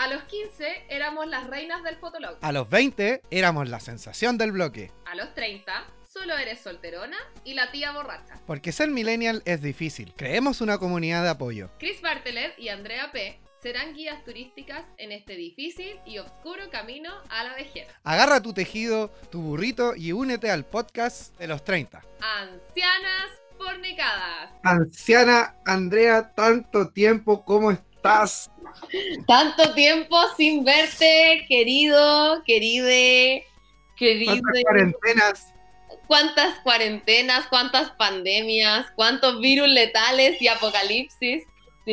A los 15 éramos las reinas del fotolog. A los 20 éramos la sensación del bloque. A los 30 solo eres solterona y la tía borracha. Porque ser millennial es difícil. Creemos una comunidad de apoyo. Chris Bartelet y Andrea P. serán guías turísticas en este difícil y oscuro camino a la vejez. Agarra tu tejido, tu burrito y únete al podcast de los 30. Ancianas fornicadas. Anciana Andrea, tanto tiempo, ¿cómo estás? Tanto tiempo sin verte, querido, queride, querido. ¿Cuántas cuarentenas? cuántas cuarentenas, cuántas pandemias, cuántos virus letales y apocalipsis.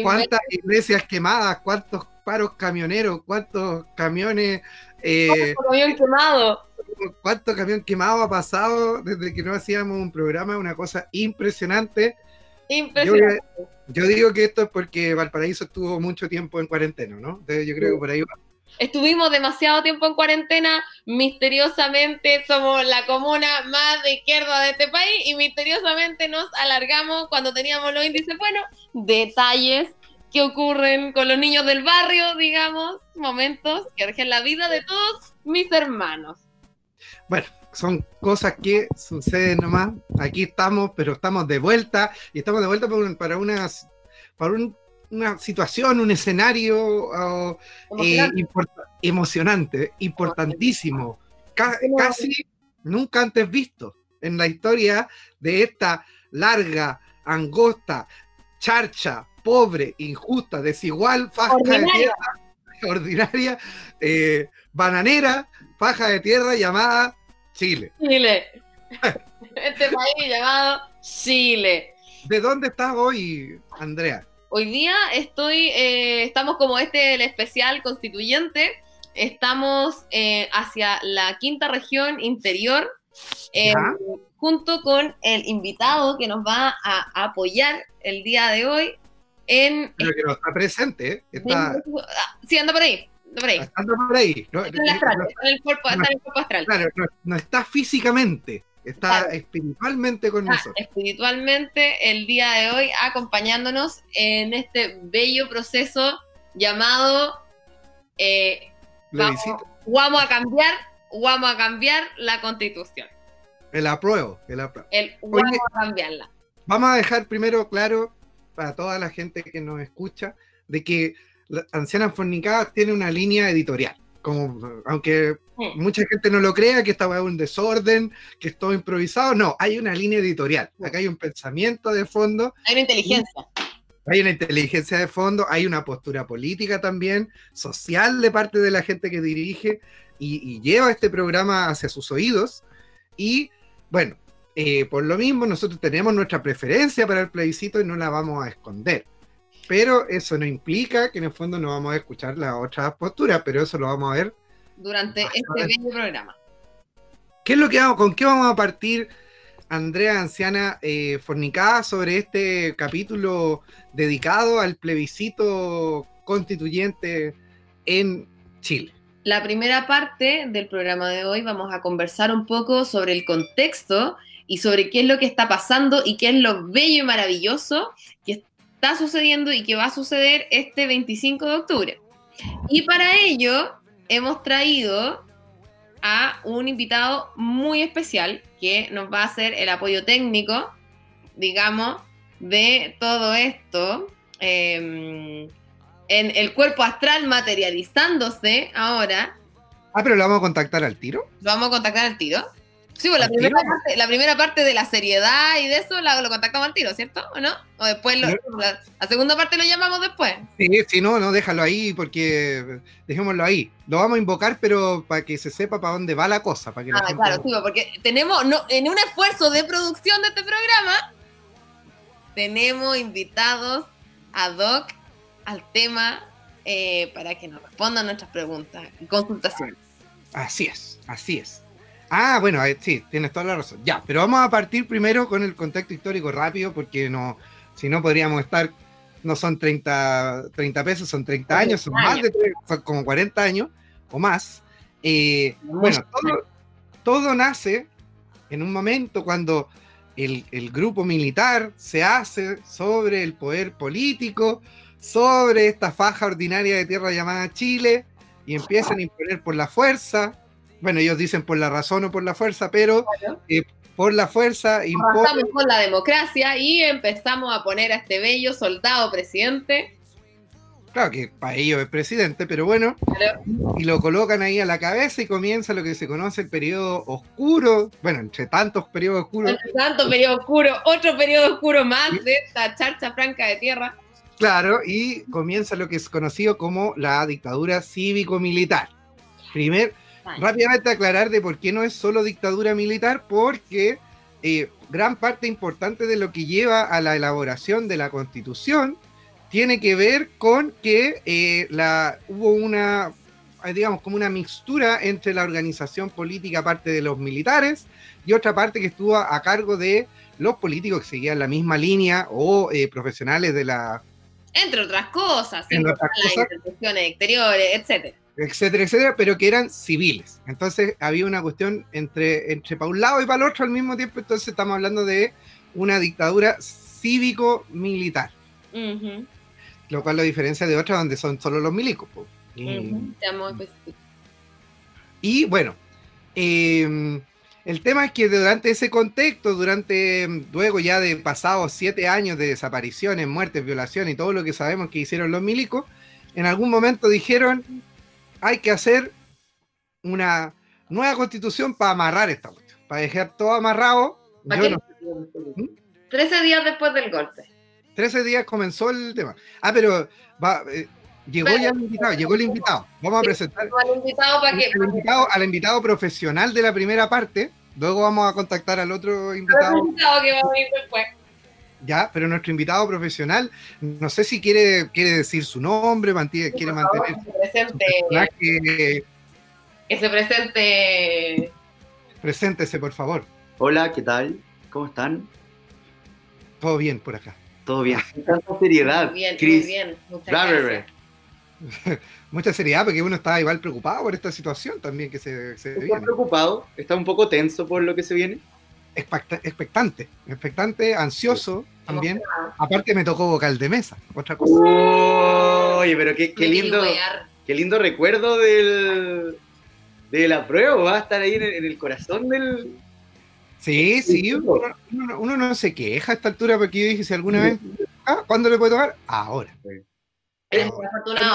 ¿Cuántas iglesias quemadas? ¿Cuántos paros camioneros? ¿Cuántos camiones? Eh, ¿Cuánto camión quemado? ¿Cuánto camión quemado ha pasado desde que no hacíamos un programa? Una cosa impresionante. Impresionante. Yo, yo digo que esto es porque Valparaíso estuvo mucho tiempo en cuarentena, ¿no? Entonces yo creo que por ahí va. Estuvimos demasiado tiempo en cuarentena, misteriosamente somos la comuna más de izquierda de este país y misteriosamente nos alargamos cuando teníamos los índices, bueno, detalles que ocurren con los niños del barrio, digamos, momentos que dejan la vida de todos mis hermanos. Bueno, son cosas que suceden nomás. Aquí estamos, pero estamos de vuelta y estamos de vuelta para, unas, para un una situación, un escenario eh, emocionante, importantísimo, casi nunca antes visto en la historia de esta larga, angosta, charcha, pobre, injusta, desigual, faja de tierra, ordinaria, eh, bananera, faja de tierra llamada Chile. Chile. este país llamado Chile. ¿De dónde estás hoy, Andrea? Hoy día estoy, eh, estamos como este el especial constituyente, estamos eh, hacia la quinta región interior, eh, junto con el invitado que nos va a, apoyar el día de hoy en... Pero que no está presente, está... Ah, sí, anda por ahí. Por ahí. Anda por ahí. No, está en, el cuerpo, está en el cuerpo astral. Claro, no está físicamente está espiritualmente con nosotros. Espiritualmente el día de hoy acompañándonos en este bello proceso llamado eh, vamos, a cambiar, vamos a cambiar la constitución. El apruebo, el apruebo. El vamos a cambiarla. Vamos a dejar primero claro para toda la gente que nos escucha de que Ancianas Fornicadas tiene una línea editorial como, aunque mucha gente no lo crea, que estaba un desorden, que es todo improvisado, no, hay una línea editorial, acá hay un pensamiento de fondo. Hay una inteligencia. Hay una inteligencia de fondo, hay una postura política también, social de parte de la gente que dirige y, lleva este programa hacia sus oídos. Y bueno, eh, por lo mismo nosotros tenemos nuestra preferencia para el plebiscito y no la vamos a esconder. Pero eso no implica que en el fondo no vamos a escuchar las otras posturas, pero eso lo vamos a ver durante este bello programa. ¿Qué es lo que hago? ¿Con qué vamos a partir, Andrea Anciana eh, Fornicada, sobre este capítulo dedicado al plebiscito constituyente en Chile? La primera parte del programa de hoy vamos a conversar un poco sobre el contexto y sobre qué es lo que está pasando y qué es lo bello y maravilloso que está sucediendo y que va a suceder este 25 de octubre. Y para ello hemos traído a un invitado muy especial que nos va a hacer el apoyo técnico, digamos, de todo esto. Em, en el cuerpo astral materializándose ahora. Ah, pero lo vamos a contactar al tiro. Lo vamos a contactar al tiro. Sí, pues la primera, parte, la primera parte de la seriedad y de eso la, lo contactamos al tiro, ¿cierto? ¿O no? O después, la, segunda parte lo llamamos después. Sí, sí, no, no, déjalo ahí porque dejémoslo ahí. Lo vamos a invocar, pero para que se sepa para dónde va la cosa. Para que ah, claro, sí, pues, porque tenemos, no, en un esfuerzo de producción de este programa, tenemos invitados ad hoc al tema eh, para que nos respondan nuestras preguntas y consultaciones. Así es, así es. Ah, bueno, eh, sí, tienes toda la razón. Ya, pero vamos a partir primero con el contexto histórico rápido, porque no, si no podríamos estar, no son 30, 30 pesos, son 30 años, son más de son como 40 años o más. Eh, bueno, todo, nace en un momento cuando el, el, grupo militar se hace sobre el poder político, sobre esta faja ordinaria de tierra llamada Chile y empiezan a imponer por la fuerza. Bueno, ellos dicen por la razón o por la fuerza, pero eh, por la fuerza. Pasamos con la democracia y empezamos a poner a este bello soldado presidente. Claro que para ellos es presidente, pero bueno, Claro. y lo colocan ahí a la cabeza y comienza lo que se conoce el periodo oscuro, bueno, entre tantos periodos oscuros, Entre tanto periodo oscuro, otro periodo oscuro más de esta charcha franca de tierra. claro, y comienza lo que es conocido como la dictadura cívico-militar. Primer, rápidamente aclarar de por qué no es solo dictadura militar, porque eh, gran parte importante de lo que lleva a la elaboración de la constitución tiene que ver con que eh, la, hubo una, eh, digamos, como una mixtura entre la organización política, parte de los militares, y otra parte que estuvo a cargo de los políticos que seguían la misma línea o eh, profesionales de la, Entre otras cosas, Entre otras cosas. instituciones exteriores, etcétera. Etcétera, etcétera, pero que eran civiles. Entonces había una cuestión entre, entre para un lado y para el otro al mismo tiempo, entonces estamos hablando de una dictadura cívico-militar, lo cual lo diferencia de otras donde son solo los milicos. Y, bueno, eh, el tema es que durante ese contexto, durante mm, luego ya de pasados siete años de desapariciones, muertes, violaciones y todo lo que sabemos que hicieron los milicos, en algún momento dijeron, hay que hacer una nueva constitución para amarrar esta cuestión, para dejar todo amarrado. ¿Para Yo no- 13 días después del golpe. 13 días comenzó el tema. Ah, pero va, eh, llegó ya el invitado, llegó el invitado. Vamos a presentar Al invitado para que. al invitado, al invitado profesional de la primera parte. Luego vamos a contactar al otro invitado, invitado que va a venir después. Ya, pero nuestro invitado profesional, no sé si quiere, quiere decir su nombre, mantiene- quiere favor, mantener que se presente. Que se presente. Preséntese, por favor. Hola, ¿qué tal? ¿Cómo están? Todo bien por acá. ¿Todo bien? Con tanta seriedad, Muy bien, muy Chris. bien. Muchas gracias. Mucha seriedad, porque uno está igual preocupado por esta situación también que se, se ¿Estás viene. preocupado? ¿Estás un poco tenso por lo que se viene? Expecta- expectante, expectante, ansioso también. Aparte me tocó vocal de mesa, otra cosa. Oye, pero qué, qué lindo, qué lindo recuerdo del, de la prueba. Va a estar ahí en el, en el corazón del... Sí, sí, uno, uno- uno no se queja a esta altura porque yo dije, si alguna vez, ah, ¿cuándo le puede tocar? Ahora. Eres Es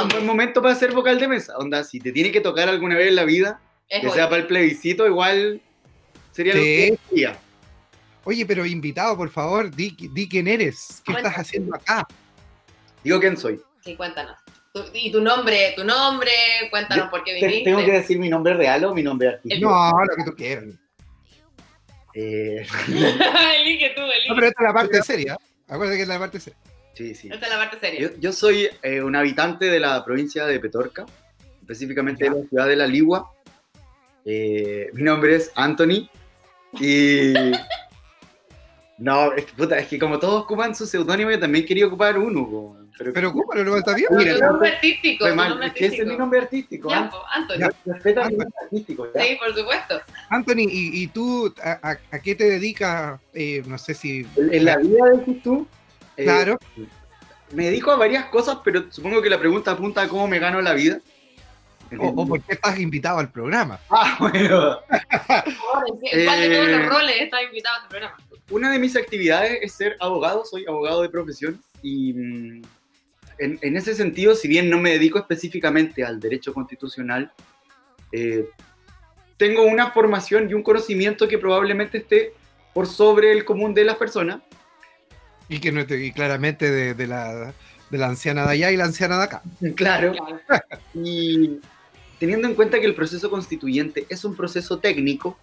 un buen momento para ser vocal de mesa. Onda, si te tiene que tocar alguna vez en la vida, Es que hoy. sea para el plebiscito, igual sería lo que diría. Oye, pero invitado, por favor, di, di quién eres, qué estás haciendo acá. Digo quién soy. Sí, cuéntanos. Tu- y tu nombre, tu nombre, cuéntanos Yo- por qué Te- viniste. ¿Tengo que decir mi nombre real o mi nombre artístico? No, lo que tú quieras. Eh, elige tú, No, elige. pero esta es la parte seria. Acuérdate que es la parte seria. sí, sí. Esta es la parte seria. Yo, yo soy eh, un habitante de la provincia de Petorca, específicamente de la ciudad de La Ligua. Eh, mi nombre es Anthony y... No, es que, puta, es que como todos ocupan su seudónimo, yo también quería ocupar uno. po. Pero, Pero ¿cómo? ¿No está bien? Tu Mira, nombre artístico. tu nombre es que ese es mi artístico. nombre artístico. Ya, ¿ah? Anthony. Respeta mi nombre artístico. ¿ya? Sí, por supuesto. Anthony, ¿y, y tú a, a- a qué te dedicas? Eh, no sé si... En la vida, decís tú, eh, Claro. me dedico a varias cosas, pero supongo que la pregunta apunta a cómo me gano la vida. O, o por qué estás invitado al programa. Ah, bueno. Por favor, ¿en qué- ¿Cuál de todos Eh, los roles está invitado a este programa? Una de mis actividades es ser abogado, soy abogado de profesión y mm, en, en ese sentido, si bien no me dedico específicamente al derecho constitucional, eh, tengo una formación y un conocimiento que probablemente esté por sobre el común de las personas. Y que no te- y claramente de, de la, de la anciana de allá y la anciana de acá. Claro. Y teniendo en cuenta que el proceso constituyente es un proceso técnico.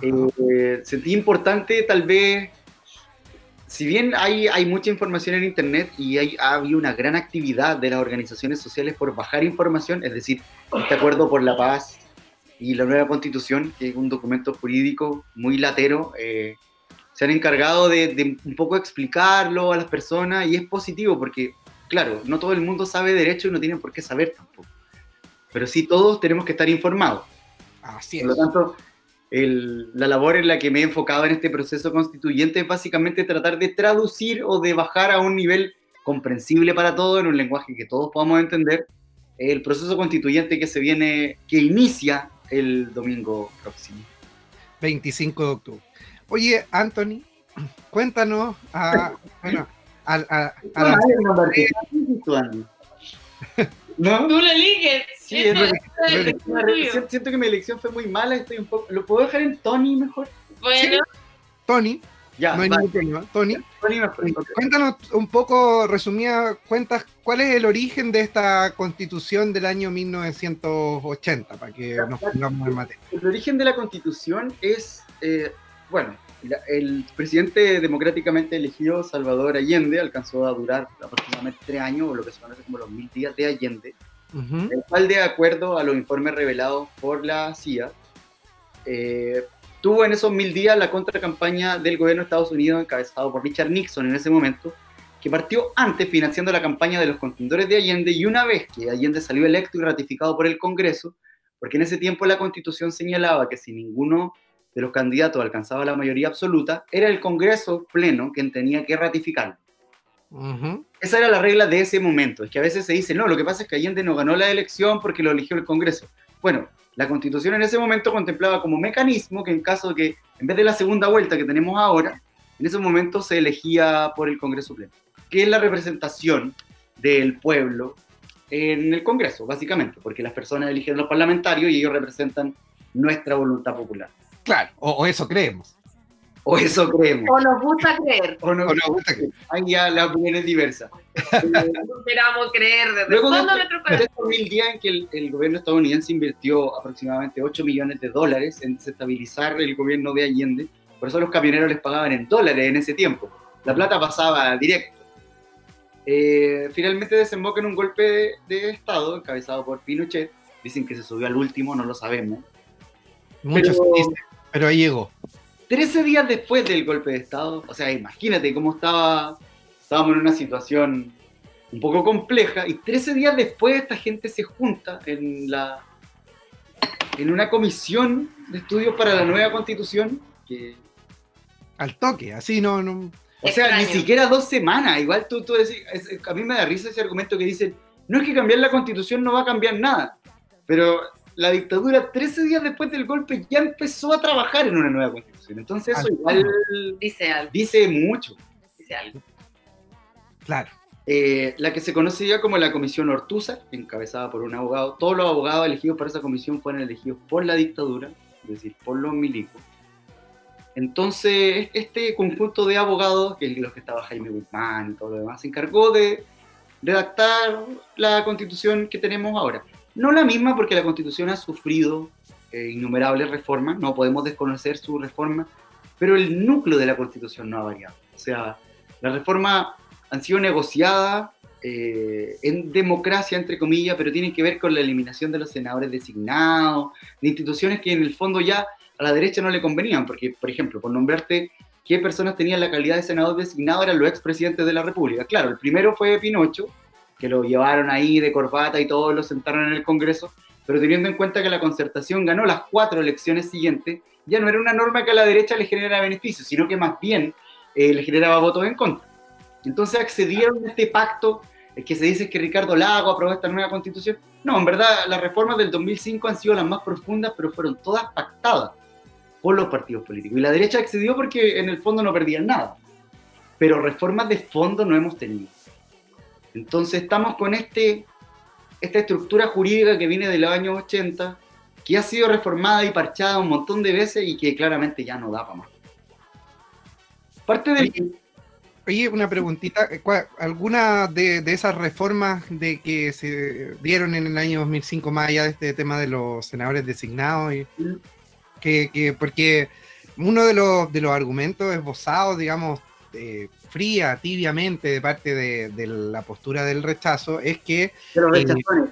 Eh, sentí importante tal vez, si bien hay, hay mucha información en Internet y hay, ha habido una gran actividad de las organizaciones sociales por bajar información, es decir, este acuerdo por la paz y la nueva constitución, que es un documento jurídico muy latero, eh, se han encargado de, de un poco explicarlo a las personas y es positivo porque, claro, no todo el mundo sabe derecho y no tiene por qué saber tampoco. Pero sí todos tenemos que estar informados. Así Por es. lo tanto, el- la labor en la que me he enfocado en este proceso constituyente es básicamente tratar de traducir o de bajar a un nivel comprensible para todos, en un lenguaje que todos podamos entender, el proceso constituyente que se viene, que inicia el domingo próximo. 25 de octubre. Oye, Anthony, cuéntanos a, bueno, a, a, a la- ¿No? Tú lo eliges. Sí, es esto es verdad. tuyo. Siento, siento que mi elección fue muy mala, estoy un poco... ¿Lo puedo dejar en Tony mejor? Bueno, Tony, Ya, no hay va, ningún problema. Tony, Tony mejor. cuéntanos un poco, resumida cuentas, cuál es el origen de esta constitución del año 1980, para que nos pongamos en materia. El origen de la constitución es, eh, bueno, la- el presidente democráticamente elegido, Salvador Allende, alcanzó a durar aproximadamente tres años, o lo que se conoce como los mil días de Allende, el cual, de acuerdo a los informes revelados por la CIA, eh, tuvo en esos mil días la contracampaña del gobierno de Estados Unidos, encabezado por Richard Nixon en ese momento, que partió antes financiando la campaña de los contendores de Allende, y una vez que Allende salió electo y ratificado por el Congreso, porque en ese tiempo la constitución señalaba que si ninguno de los candidatos alcanzaba la mayoría absoluta, era el Congreso pleno quien tenía que ratificarlo. Ujú. Esa era la regla de ese momento. Es que a veces se dice, no, lo que pasa es que Allende no ganó la elección porque lo eligió el Congreso. Bueno, la constitución en ese momento contemplaba como mecanismo que en caso de que, en vez de la segunda vuelta que tenemos ahora, en ese momento se elegía por el Congreso Pleno, que es la representación del pueblo en el Congreso, básicamente, porque las personas eligen a los parlamentarios y ellos representan nuestra voluntad popular. Claro, o, o eso creemos. O eso creemos. o nos gusta creer. O no, O nos gusta que- Ahí ya la opinión es diversa. Esperamos creer desde Luego de, fondo de este- nuestro de corazón. estos mil días en que el, el gobierno estadounidense invirtió aproximadamente 8 millones de dólares en desestabilizar el gobierno de Allende, por eso los camioneros les pagaban en dólares en ese tiempo. La plata pasaba directo. Eh, finalmente desemboca en un golpe de, de Estado encabezado por Pinochet. Dicen que se subió al último, no lo sabemos. Muchos Pero- dicen, pero ahí llegó. 13 días después del golpe de Estado, o sea, imagínate cómo estaba, estábamos en una situación un poco compleja, y 13 días después esta gente se junta en, la, en una comisión de estudios para la nueva constitución, que, Al toque, así no, no. o sea, Extraño. ni siquiera dos semanas, igual tú, tú decís, es- a mí me da risa ese argumento que dicen, no es que cambiar la constitución no va a cambiar nada, pero la dictadura 13 días después del golpe ya empezó a trabajar en una nueva constitución, entonces eso igual Dice algo, dice mucho. dice algo. Claro. Eh, la que se conoce ya como la Comisión Ortúzar, encabezada por un abogado. Todos los abogados elegidos para esa comisión fueron elegidos por la dictadura, es decir, por los milicos. Entonces, este conjunto de abogados, que es los que estaba Jaime Guzmán y todo lo demás, se encargó de redactar la constitución que tenemos ahora. No la misma porque la constitución ha sufrido eh, innumerables reformas, no podemos desconocer su reforma, pero el núcleo de la constitución no ha variado. O sea, las reformas han sido negociadas eh, en democracia, entre comillas, pero tienen que ver con la eliminación de los senadores designados, de instituciones que en el fondo ya a la derecha no le convenían, porque, por ejemplo, por nombrarte qué personas tenían la calidad de senador designado eran los expresidentes de la República. Claro, el primero fue Pinocho, que lo llevaron ahí de corbata y todos lo sentaron en el Congreso, pero teniendo en cuenta que la concertación ganó las cuatro elecciones siguientes, ya no era una norma que a la derecha le generara beneficios, sino que más bien eh, le generaba votos en contra. Entonces accedieron a este pacto eh, que se dice que Ricardo Lago aprobó esta nueva constitución. No, en verdad las reformas del 2005 han sido las más profundas, pero fueron todas pactadas por los partidos políticos. Y la derecha accedió porque en el fondo no perdían nada. Pero reformas de fondo no hemos tenido. Entonces estamos con este, esta estructura jurídica que viene de los años 80, que ha sido reformada y parchada un montón de veces y que claramente ya no da para más. Parte del... Oye, una preguntita. ¿cuál- ¿Alguna de, de esas reformas de que se dieron en el año 2005, más allá de este tema de los senadores designados? Y, que, que- porque uno de los, de los argumentos esbozados, digamos, eh, fría, tibiamente, de parte de, de la postura del rechazo, es que de los Eh, rechazones.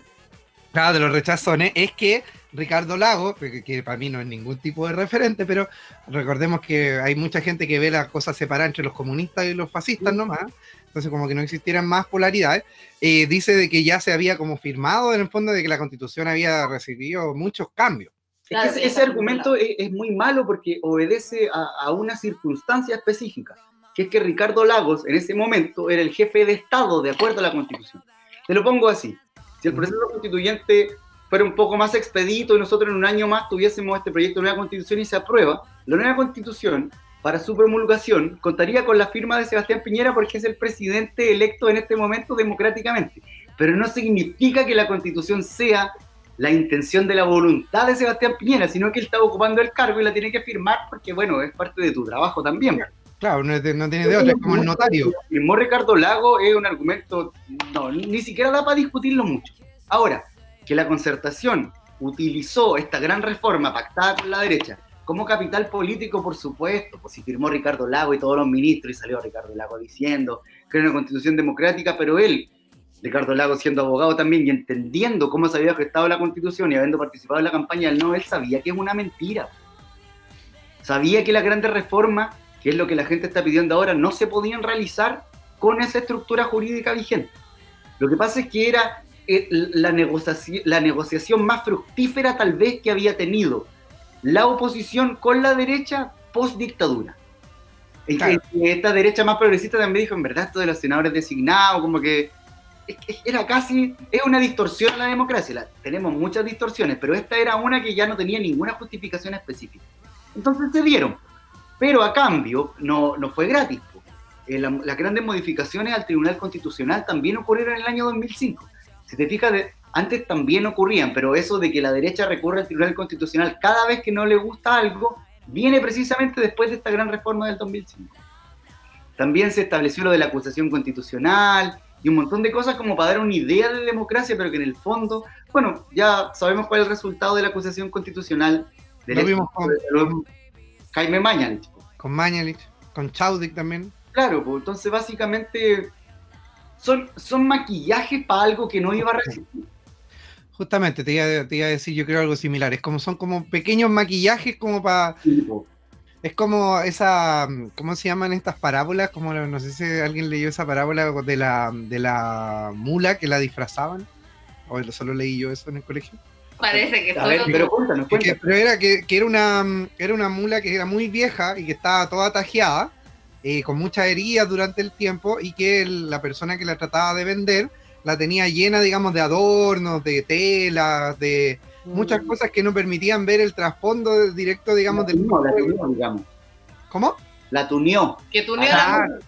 Claro, de los rechazones, es que Ricardo Lago, que, que para mí no es ningún tipo de referente, pero recordemos que hay mucha gente que ve las cosas separadas entre los comunistas y los fascistas nomás, entonces como que no existieran más polaridades, eh, dice de que ya se había como firmado en el fondo de que la constitución había recibido muchos cambios. Es que ese, ese argumento es, es muy malo porque obedece a, a una circunstancia específica. Que es que Ricardo Lagos en ese momento era el jefe de Estado de acuerdo a la Constitución. Te lo pongo así. Si el proceso constituyente fuera un poco más expedito y nosotros en un año más tuviésemos este proyecto de nueva constitución y se aprueba, la nueva constitución, para su promulgación, contaría con la firma de Sebastián Piñera porque es el presidente electo en este momento democráticamente. Pero no significa que la constitución sea la intención de la voluntad de Sebastián Piñera, sino que él está ocupando el cargo y la tiene que firmar porque, bueno, es parte de tu trabajo también. Claro, no, tiene de otra, es como el notario. Firmó Ricardo Lago es un argumento, no, ni siquiera da para discutirlo mucho. Ahora, que la concertación utilizó esta gran reforma pactada con la derecha como capital político, por supuesto, pues si firmó Ricardo Lago y todos los ministros y salió Ricardo Lago diciendo que era una constitución democrática, pero él, Ricardo Lago siendo abogado también y entendiendo cómo se había gestado la constitución y habiendo participado en la campaña del no, él sabía que es una mentira. Sabía que las grandes reformas, que es lo que la gente está pidiendo ahora, no se podían realizar con esa estructura jurídica vigente. Lo que pasa es que era eh, la, negociación, la negociación más fructífera tal vez que había tenido la oposición con la derecha post dictadura. Esta derecha más progresista también dijo, en verdad, esto de los senadores designados, como que era casi, es una distorsión la democracia. tenemos muchas distorsiones, pero esta era una que ya no tenía ninguna justificación específica. Entonces se dieron, pero a cambio no, no fue gratis. Eh, las grandes modificaciones al Tribunal Constitucional también ocurrieron en el año 2005. Si te fijas, antes también ocurrían, pero eso de que la derecha recurre al Tribunal Constitucional cada vez que no le gusta algo, viene precisamente después de esta gran reforma del 2005. También se estableció lo de la acusación constitucional y un montón de cosas como para dar una idea de democracia, pero que en el fondo, bueno, ya sabemos cuál es el resultado de la acusación constitucional. lo vimos con, Jaime Mañalich. Con Mañalich, con Chaudik también. Claro, pues entonces básicamente son, son maquillajes para algo que no iba a recibir. Justamente, te iba, a decir yo creo algo similar. Es como, son como pequeños maquillajes como para... es como esa, ¿cómo se llaman estas parábolas? Como no sé si alguien leyó esa parábola de la, de la mula que la disfrazaban. O solo leí yo eso en el colegio. Parece que solo... pero cuéntanos, pero era que, que, era, una, era una mula que era muy vieja y que estaba toda tajeada eh, con muchas heridas durante el tiempo y que la persona que la trataba de vender la tenía llena, digamos, de adornos, de telas, de muchas mm. cosas que no permitían ver el trasfondo directo, digamos, del... la digamos. ¿Cómo? La tuneó. Que tuneó la mula.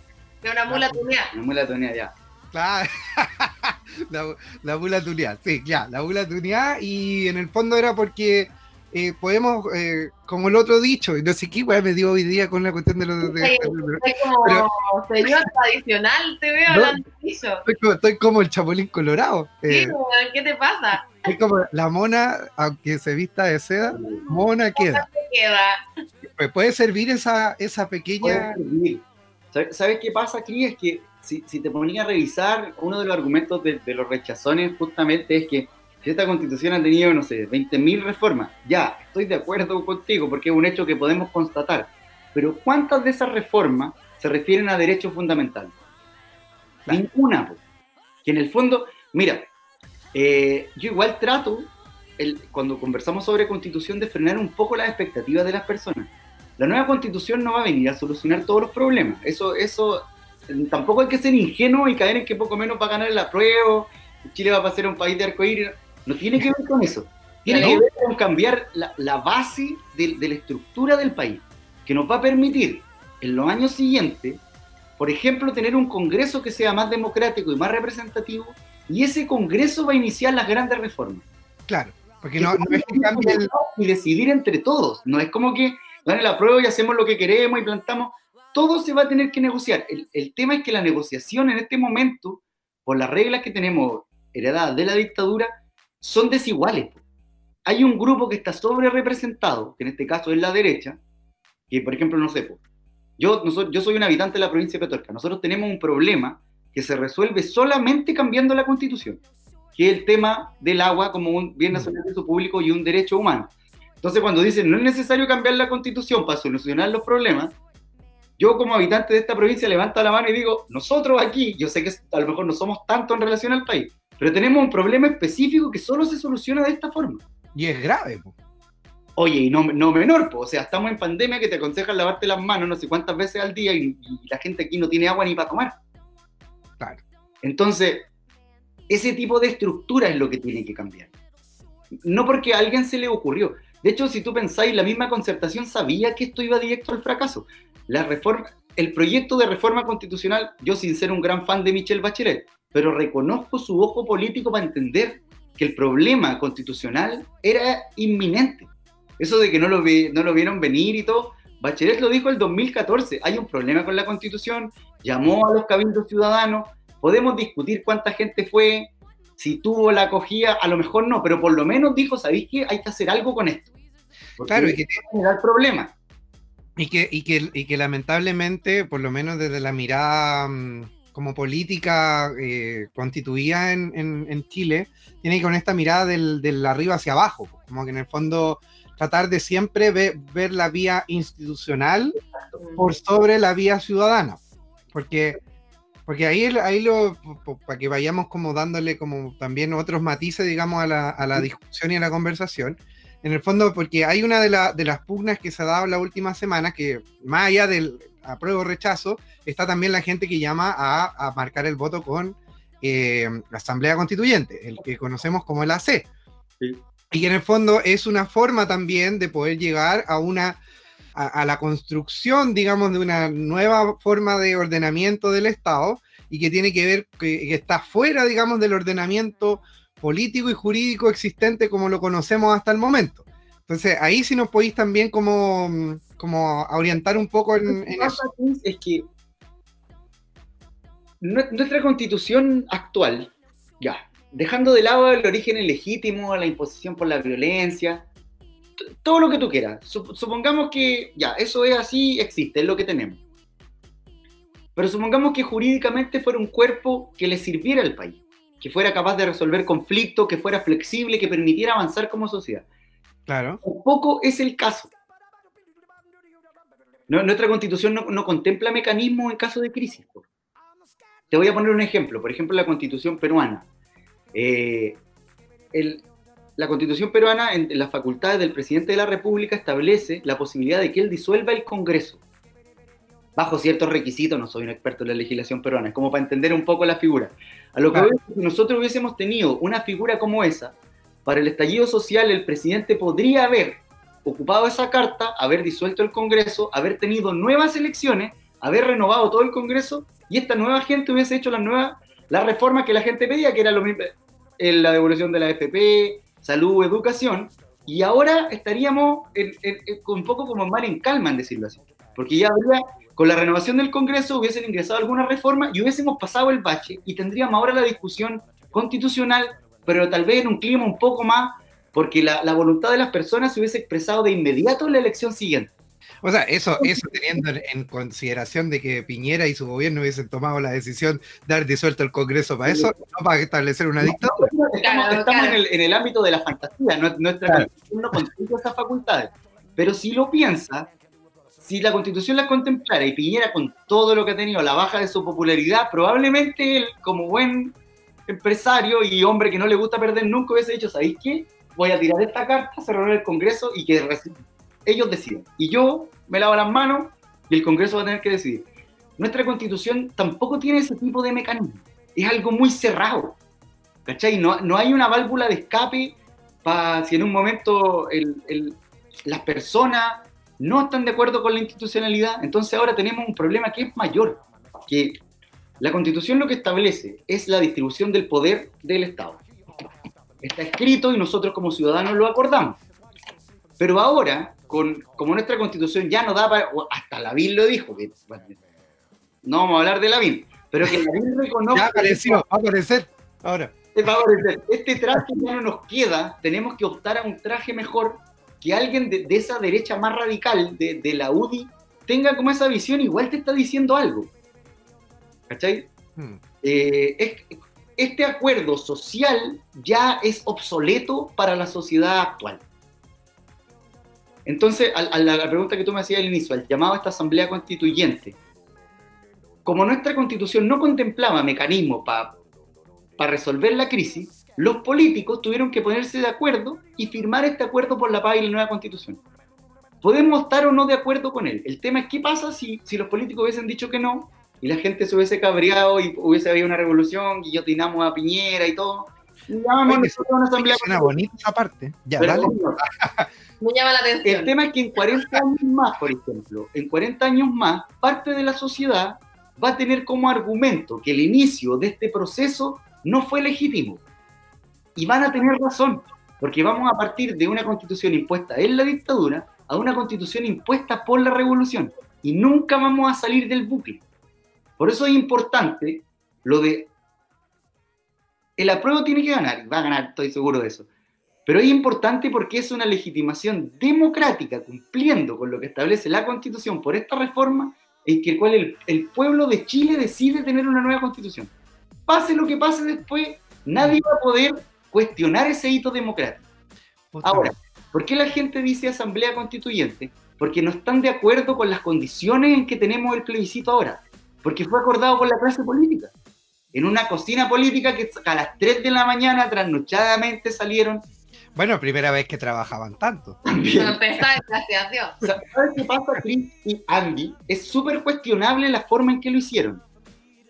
De una mula tuneada. Una mula tuneada, ya. Claro. la, la mula tuneada, sí, ya, la mula tuneada y en el fondo era porque eh, podemos, eh, como el otro dicho, y no sé qué, me dio hoy día con la cuestión de los... De, como señor tradicional, te veo hablando de eso. Estoy como, el chapulín colorado. Eh, ¿qué te pasa? Es como la mona, aunque se vista de seda, mona queda. queda. Puede servir esa, esa pequeña... ¿Sabes qué pasa aquí? Es que si, si te ponía a revisar, uno de los argumentos de, de los rechazones justamente es que si esta constitución ha tenido, no sé, 20.000 reformas, ya, estoy de acuerdo contigo porque es un hecho que podemos constatar. Pero ¿cuántas de esas reformas se refieren a derechos fundamentales? Ninguna. Que en el fondo, mira, eh, yo igual trato, el, cuando conversamos sobre constitución, de frenar un poco las expectativas de las personas. La nueva constitución no va a venir a solucionar todos los problemas. Eso, eso, tampoco hay que ser ingenuo y caer en que poco menos va a ganar el apruebo, Chile va a ser un país de arcoíris. No tiene que ver con eso. Tiene que ver con cambiar la, base de, la estructura del país, que nos va a permitir en los años siguientes, por ejemplo, tener un Congreso que sea más democrático y más representativo, y ese Congreso va a iniciar las grandes reformas. Claro, porque no, es que cambie el... Y decidir entre todos, no es como que dan el apruebo y hacemos lo que queremos y plantamos, todo se va a tener que negociar. El, el tema es que la negociación en este momento, por las reglas que tenemos heredadas de la dictadura, son desiguales. Hay un grupo que está sobre representado, que en este caso es la derecha, que por ejemplo, no sé, yo, yo soy un habitante de la provincia de Petorca, nosotros tenemos un problema que se resuelve solamente cambiando la constitución, que es el tema del agua como un bien nacional de público y un derecho humano. Entonces, cuando dicen no es necesario cambiar la constitución para solucionar los problemas, yo como habitante de esta provincia levanto la mano y digo, nosotros aquí, yo sé que a lo mejor no somos tanto en relación al país, pero tenemos un problema específico que solo se soluciona de esta forma. Y es grave. Oye, y no, no menor, o sea, estamos en pandemia que te aconsejan lavarte las manos no sé cuántas veces al día y, y la gente aquí no tiene agua ni para tomar. Claro. Entonces, ese tipo de estructura es lo que tiene que cambiar. No porque a alguien se le ocurrió. De hecho, si tú pensáis, la misma concertación sabía que esto iba directo al fracaso. La reforma, el proyecto de reforma constitucional, yo sin ser un gran fan de Michelle Bachelet, pero reconozco su ojo político para entender que el problema constitucional era inminente. Eso de que no lo, vi, no lo vieron venir y todo, Bachelet lo dijo el 2014, hay un problema con la constitución, llamó a los cabildos ciudadanos, podemos discutir cuánta gente fue, si tuvo la acogida, a lo mejor no, pero por lo menos dijo, ¿sabéis qué? Hay que hacer algo con esto. Porque Claro, y que, generar problemas. y, que, y, que, y que lamentablemente, por lo menos desde la mirada mm, como política eh, constituida en, en- en Chile, tiene que con esta mirada del, del arriba hacia abajo, como que en el fondo tratar de siempre ve- ver la vía institucional por sobre la vía ciudadana. Porque, porque ahí, ahí lo, para que vayamos como dándole como también otros matices, digamos, a la, a la discusión y a la conversación. En el fondo, porque hay una de, la- de las pugnas que se ha dado la última semana, que más allá del apruebo o rechazo, está también la gente que llama a, a marcar el voto con eh, la Asamblea Constituyente, el que conocemos como el AC. Sí. Y que en el fondo es una forma también de poder llegar a una a, a la construcción, digamos, de una nueva forma de ordenamiento del Estado y que tiene que ver, que, que está fuera, digamos, del ordenamiento político y jurídico existente como lo conocemos hasta el momento. Entonces, ahí sí nos podéis también como, como orientar un poco en, Lo que en pasa eso. es que nue- nuestra constitución actual, ya, dejando de lado el origen ilegítimo, la imposición por la violencia, todo lo que tú quieras, sup- supongamos que ya, eso es así, existe, es lo que tenemos. Pero supongamos que jurídicamente fuera un cuerpo que le sirviera al país, que fuera capaz de resolver conflictos, que fuera flexible, que permitiera avanzar como sociedad. Claro. Tampoco es el caso. No- nuestra constitución no, no contempla mecanismos en caso de crisis. Te voy a poner un ejemplo. Por ejemplo, la constitución peruana. Eh, el- la constitución peruana, en, en las facultades del presidente de la República, establece la posibilidad de que él disuelva el Congreso. Bajo ciertos requisitos, no soy un experto en la legislación peruana, es como para entender un poco la figura. A lo que Claro. si nosotros hubiésemos tenido una figura como esa, para el estallido social el presidente podría haber ocupado esa carta, haber disuelto el Congreso, haber tenido nuevas elecciones, haber renovado todo el Congreso y esta nueva gente hubiese hecho las nuevas, las reformas que la gente pedía, que era lo mismo, eh, la devolución de la FP, salud, educación, y ahora estaríamos en- un poco como mal en calma, en decirlo así, porque ya habría, con la renovación del Congreso hubiesen ingresado algunas reformas y hubiésemos pasado el bache y tendríamos ahora la discusión constitucional, pero tal vez en un clima un poco más, porque la voluntad de las personas se hubiese expresado de inmediato en la elección siguiente. O sea, eso, eso teniendo en, consideración de que Piñera y su gobierno hubiesen tomado la decisión de haber disuelto el Congreso para eso, no para establecer una dictadura. Estamos, Claro, estamos claro. En, el, en el ámbito de la fantasía, nuestra Claro. constitución no contempla esas facultades. Pero si lo piensa, si la constitución las contemplara y Piñera con todo lo que ha tenido, la baja de su popularidad, probablemente él, como buen empresario y hombre que no le gusta perder nunca, hubiese dicho, ¿sabéis qué? Voy a tirar esta carta, cerrar el Congreso y que ellos deciden. Y yo me lavo las manos y el Congreso va a tener que decidir. Nuestra constitución tampoco tiene ese tipo de mecanismo. Es algo muy cerrado. ¿Cachai? No, no hay una válvula de escape para si en un momento el- el- las personas no están de acuerdo con la institucionalidad. Entonces ahora tenemos un problema que es mayor. Que la constitución lo que establece es la distribución del poder del Estado. Está escrito y nosotros como ciudadanos lo acordamos. Pero ahora, con, como nuestra constitución ya no da para... Hasta Lavín lo dijo, que, bueno, no vamos a hablar de Lavín, pero que Lavín reconoce... Ya apareció, va a aparecer ahora. Este va a aparecer. Este traje ya no nos queda, tenemos que optar a un traje mejor, que alguien de, de esa derecha más radical, de, de la UDI, tenga como esa visión, igual te está diciendo algo. ¿Cachai? Hmm. Eh, es- este acuerdo social ya es obsoleto para la sociedad actual. Entonces, a, la, pregunta que tú me hacías al inicio, al llamado a esta asamblea constituyente, como nuestra constitución no contemplaba mecanismos para resolver la crisis, los políticos tuvieron que ponerse de acuerdo y firmar este acuerdo por la paz y la nueva constitución. Podemos estar o no de acuerdo con él. El tema es qué pasa si, si los políticos hubiesen dicho que no y la gente se hubiese cabreado y hubiese habido una revolución, guillotinamos a Piñera y todo. Oye, una asamblea Suena bonita esa parte. Ya, Pero, dale. Me llama la El tema es que en 40 años más, por ejemplo, en 40 años más, parte de la sociedad va a tener como argumento que el inicio de este proceso no fue legítimo. Y van a tener razón, porque vamos a partir de una constitución impuesta en la dictadura a una constitución impuesta por la revolución. Y nunca vamos a salir del bucle. Por eso es importante lo de... El apruebo tiene que ganar, y va a ganar, estoy seguro de eso. Pero es importante porque es una legitimación democrática, cumpliendo con lo que establece la Constitución por esta reforma, en que cual el, el pueblo de Chile decide tener una nueva Constitución. Pase lo que pase después, nadie va a poder cuestionar ese hito democrático. Ahora, ¿por qué la gente dice Asamblea Constituyente? Porque no están de acuerdo con las condiciones en que tenemos el plebiscito ahora. Porque fue acordado con la clase política. En una cocina política que a las 3 de la mañana trasnochadamente salieron Bueno, primera vez que trabajaban tanto. también. Para empezar, gracias a Dios. O sea, ¿Sabes qué pasa, Chris y Andy? Es súper cuestionable la forma en que lo hicieron.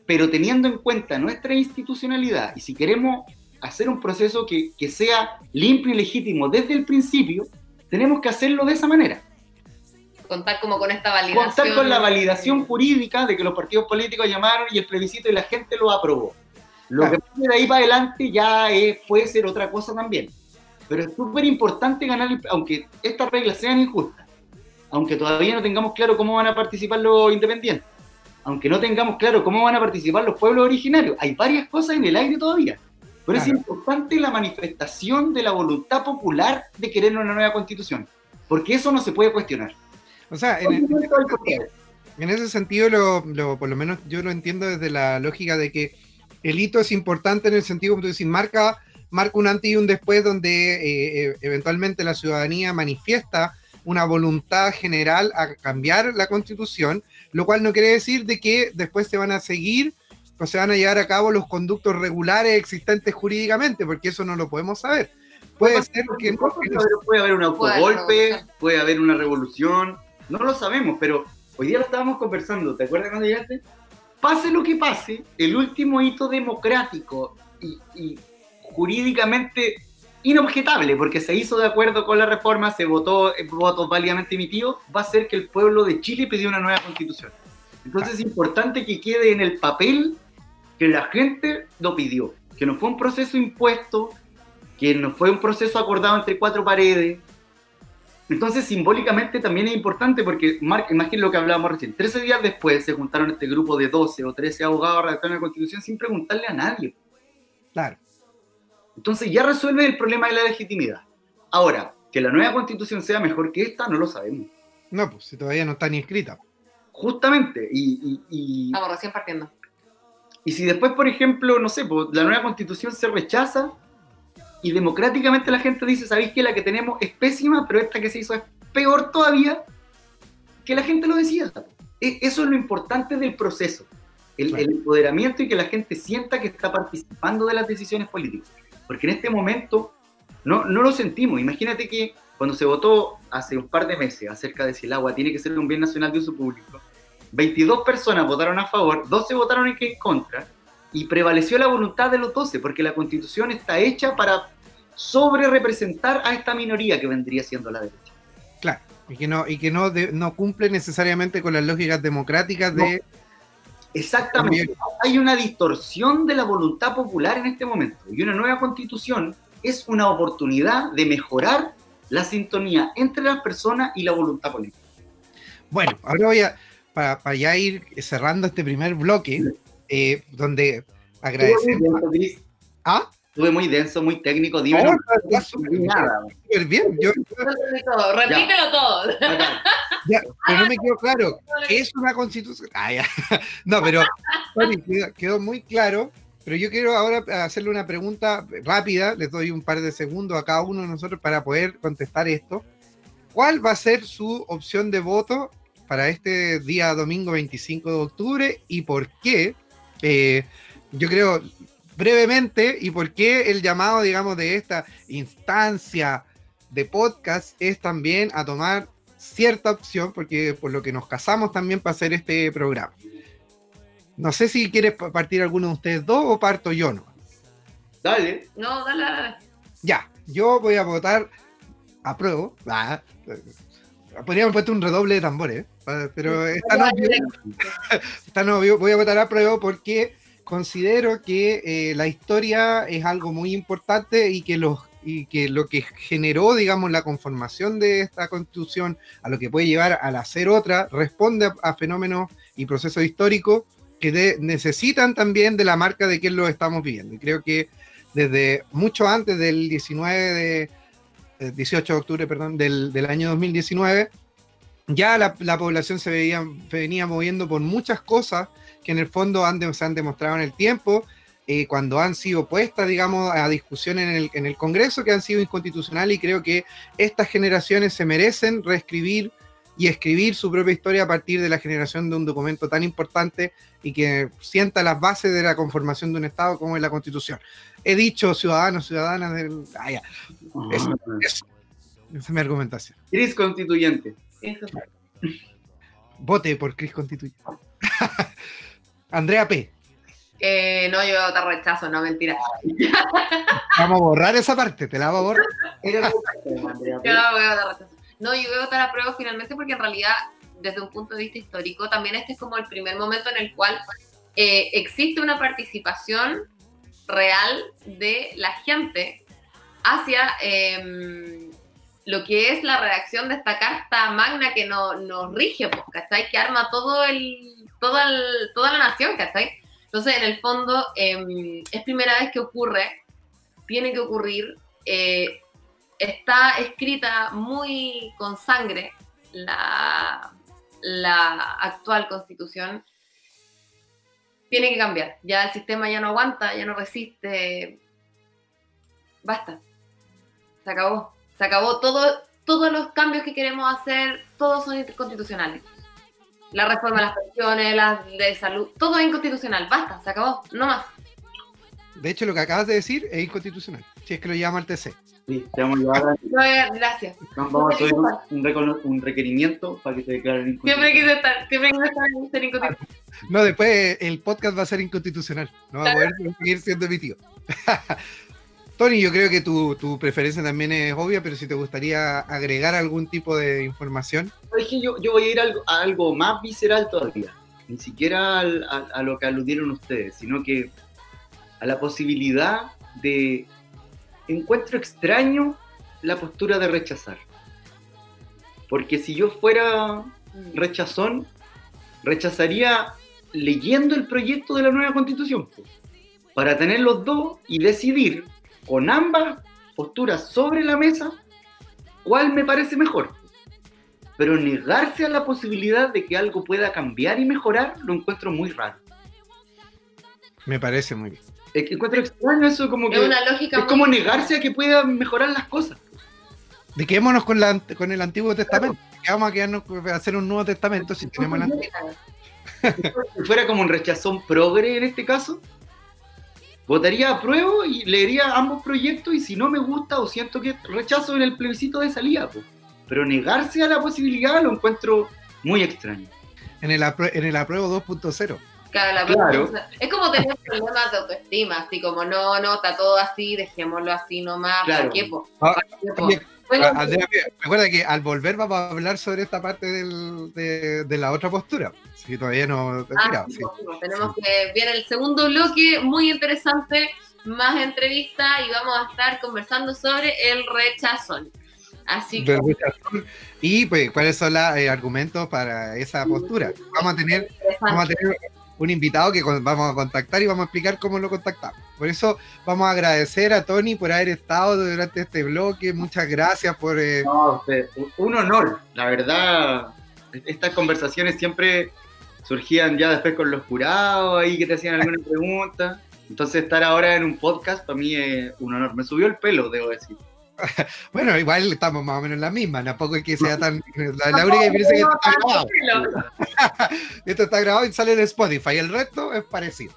Pero teniendo en cuenta nuestra institucionalidad y si queremos hacer un proceso que, que sea limpio y legítimo desde el principio, tenemos que hacerlo de esa manera. Contar como con esta validación. Contar con la validación jurídica de que los partidos políticos llamaron y el plebiscito y la gente lo aprobó. Lo Claro. que de ahí para adelante ya es- puede ser otra cosa también. Pero es súper importante ganar, el- aunque estas reglas sean injustas, aunque todavía no tengamos claro cómo van a participar los independientes, aunque no tengamos claro cómo van a participar los pueblos originarios, hay varias cosas en el aire todavía. Pero es importante la manifestación de la voluntad popular de querer una nueva constitución, porque eso no se puede cuestionar. O sea, en, en ese sentido- en ese sentido, lo, lo- por lo menos yo lo entiendo desde la lógica de que el hito es importante en el sentido, como tú dices, marca, marca un antes y un después donde eh, eh, eventualmente la ciudadanía manifiesta una voluntad general a cambiar la constitución, lo cual no quiere decir de que después se van a seguir o se van a llevar a cabo los conductos regulares existentes jurídicamente, porque eso no lo podemos saber. Puede ser que puede haber un autogolpe, puede haber una revolución, no lo sabemos, pero hoy día lo estábamos conversando, ¿te acuerdas cuando llegaste? Pase lo que pase, el último hito democrático y, y jurídicamente inobjetable, porque se hizo de acuerdo con la reforma, se votó en votos válidamente emitidos, va a ser que el pueblo de Chile pidió una nueva constitución. Entonces es importante que quede en el papel que la gente lo pidió, que no fue un proceso impuesto, que no fue un proceso acordado entre cuatro paredes. Entonces, simbólicamente también es importante porque, Mark, imaginen lo que hablábamos recién, 13 días después se juntaron este grupo de 12 o 13 abogados a redactar una constitución sin preguntarle a nadie. Claro. Entonces ya resuelve el problema de la legitimidad. Ahora, que la nueva constitución sea mejor que esta, no lo sabemos. No, pues si todavía no está ni escrita. Justamente, y, y- y- Estamos recién partiendo. y si después, por ejemplo, no sé, pues, la nueva constitución se rechaza y democráticamente la gente dice, ¿sabéis que la que tenemos es pésima, pero esta que se hizo es peor todavía? Que la gente lo decida. E- Eso es lo importante del proceso. El, Claro. el empoderamiento y que la gente sienta que está participando de las decisiones políticas. Porque en este momento no, no lo sentimos. Imagínate que cuando se votó hace un par de meses acerca de si el agua tiene que ser un bien nacional de uso público, 22 personas votaron a favor, 12 votaron en que en contra, y prevaleció la voluntad de los 12, porque la constitución está hecha para sobre representar a esta minoría que vendría siendo la derecha. Claro. Y que no, y que no, de- no cumple necesariamente con las lógicas democráticas de. Exactamente. Hay una distorsión de la voluntad popular en este momento. Y una nueva constitución es una oportunidad de mejorar la sintonía entre las personas y la voluntad política. Bueno, ahora voy a. Para ya ir cerrando este primer bloque, eh, donde agradecer. Estuve muy denso, Cris. Ah, Estuve muy denso, muy técnico, dime. no, no, súper bien, súper bien. Yo, Todo, Repítelo todo. Bacán. ya, pero no me quedó claro qué es una constitución. Ah, ya. No, pero quedó muy claro. Pero yo quiero ahora hacerle una pregunta rápida. Les doy un par de segundos a cada uno de nosotros para poder contestar esto. ¿Cuál va a ser su opción de voto para este día domingo 25 de octubre y por qué? Eh, yo creo, brevemente y por qué el llamado, digamos, de esta instancia de podcast es también a tomar cierta opción, porque por lo que nos casamos también para hacer este programa. No sé si quiere partir alguno de ustedes dos o parto yo, ¿no? Dale. No, dale, dale. Ya, yo voy a votar a prueba. Ah, podríamos puesto un redoble de tambores, ¿eh? pero esta no, esta no, voy a votar a prueba porque considero que eh, la historia es algo muy importante y que los y que lo que generó, digamos, la conformación de esta constitución, a lo que puede llevar al hacer otra, responde a, fenómenos y procesos históricos que necesitan también de la marca de que lo estamos viviendo. Y creo que desde mucho antes del 19 de, 18 de octubre, del, del año 2019, ya la, la, población se veía, venía moviendo por muchas cosas que en el fondo han se han demostrado en el tiempo eh, cuando han sido puestas, digamos, a discusión en el, en el Congreso, que han sido inconstitucionales y creo que estas generaciones se merecen reescribir y escribir su propia historia a partir de la generación de un documento tan importante y que sienta las bases de la conformación de un Estado como es la Constitución. He dicho ciudadanos, ciudadanas del... Ah, ya. Esa es mi argumentación. Cris constituyente. Vote por Cris constituyente. Andrea P. Eh, no, yo te rechazo, no, mentira. Vamos a borrar esa parte, te la vamos a borrar. yo no voy a votar rechazo. No, yo voy a votar a prueba finalmente porque en realidad, desde un punto de vista histórico, también este es como el primer momento en el cual eh, existe una participación real de la gente hacia em, lo que es la redacción de esta carta magna que nos rige, pues, ¿cachai? Que arma todo el, toda, toda la nación, ¿cachai? Entonces, en el fondo, em, es primera vez que ocurre, tiene que ocurrir, eh, está escrita muy con sangre la, actual constitución, tiene que cambiar. Ya el sistema ya no aguanta, ya no resiste. Basta. Se acabó. Se acabó todo, todos los cambios que queremos hacer, todos son constitucionales la reforma de las pensiones, las de salud, todo es inconstitucional, basta, se acabó, no más. De hecho, lo que acabas de decir es inconstitucional, si es que lo llama el TC. Sí, te vamos a llevar a... no, gracias. Vamos a hacer un, un, requerimiento para que te declaren inconstitucional. Siempre quise estar, siempre quise estar ser inconstitucional. No, después el podcast va a ser inconstitucional, no va a poder seguir siendo emitido. Tony, yo creo que tu, tu, preferencia también es obvia, pero si te gustaría agregar algún tipo de información. Es que yo, yo voy a ir a algo, más visceral todavía, ni siquiera a, lo que aludieron ustedes, sino que a la posibilidad de encuentro extraño la postura de rechazar. Porque si yo fuera rechazón, rechazaría leyendo el proyecto de la nueva constitución, para tener los dos y decidir con ambas posturas sobre la mesa, ¿cuál me parece mejor? Pero negarse a la posibilidad de que algo pueda cambiar y mejorar, lo encuentro muy raro. Me parece muy bien. Es que encuentro extraño eso, como que. Es, como negarse a que puedan mejorar las cosas. De quedémonos con, la, con el Antiguo Testamento. Vamos a quedarnos a hacer un Nuevo Testamento si tenemos el Antiguo. Si fuera como un rechazón progre en este caso, votaría a prueba y leería ambos proyectos y si no me gusta o siento que rechazo en el plebiscito de salida, pues. pero negarse a la posibilidad lo encuentro muy extraño. En el, en el apruebo 2.0. Claro, Es como tener problemas de autoestima, así como no, no, está todo así, dejémoslo así nomás. Claro. ¿Para qué, po? Ah, ah, recuerda que al volver vamos a hablar sobre esta parte del, de, de, la otra postura. Si todavía no. Ah, sí, tenemos que ver el segundo bloque, muy interesante, más entrevista y vamos a estar conversando sobre el rechazón. Así que. Y pues, ¿cuáles son los eh, argumentos para esa postura? Vamos a tener, vamos a tener un invitado que vamos a contactar y vamos a explicar cómo lo contactamos. Por eso vamos a agradecer a Tony por haber estado durante este bloque. Muchas gracias por... Eh... No, un honor. La verdad, estas conversaciones siempre surgían ya después con los jurados ahí que te hacían alguna pregunta. Entonces estar ahora en un podcast para mí es un honor. Me subió el pelo, debo decir. bueno, igual estamos más o menos en la misma, tampoco es que sea tan. La, única diferencia es que esto está grabado. esto está grabado y sale en Spotify, el resto es parecido.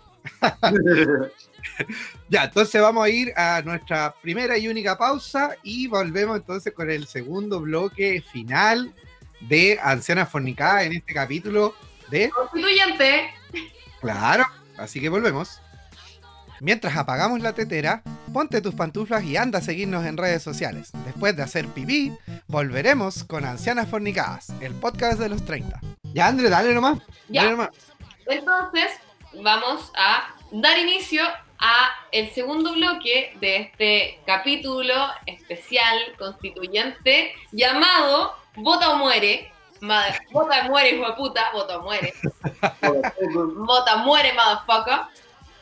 Ya, entonces vamos a ir a nuestra primera y única pausa y volvemos entonces con el segundo bloque final de Ancianas Fornicadas en este capítulo de... Constituyente. Claro, así que volvemos. Mientras apagamos la tetera, ponte tus pantuflas y anda a seguirnos en redes sociales. Después de hacer pipí, volveremos con Ancianas Fornicadas, el podcast de los 30. Ya, André, dale nomás. Ya. Dale nomás. Entonces, vamos a dar inicio a el segundo bloque de este capítulo especial constituyente llamado Vota o muere. Ma- Vota o muere, hijo de puta, vota o muere. Vota muere, motherfucker.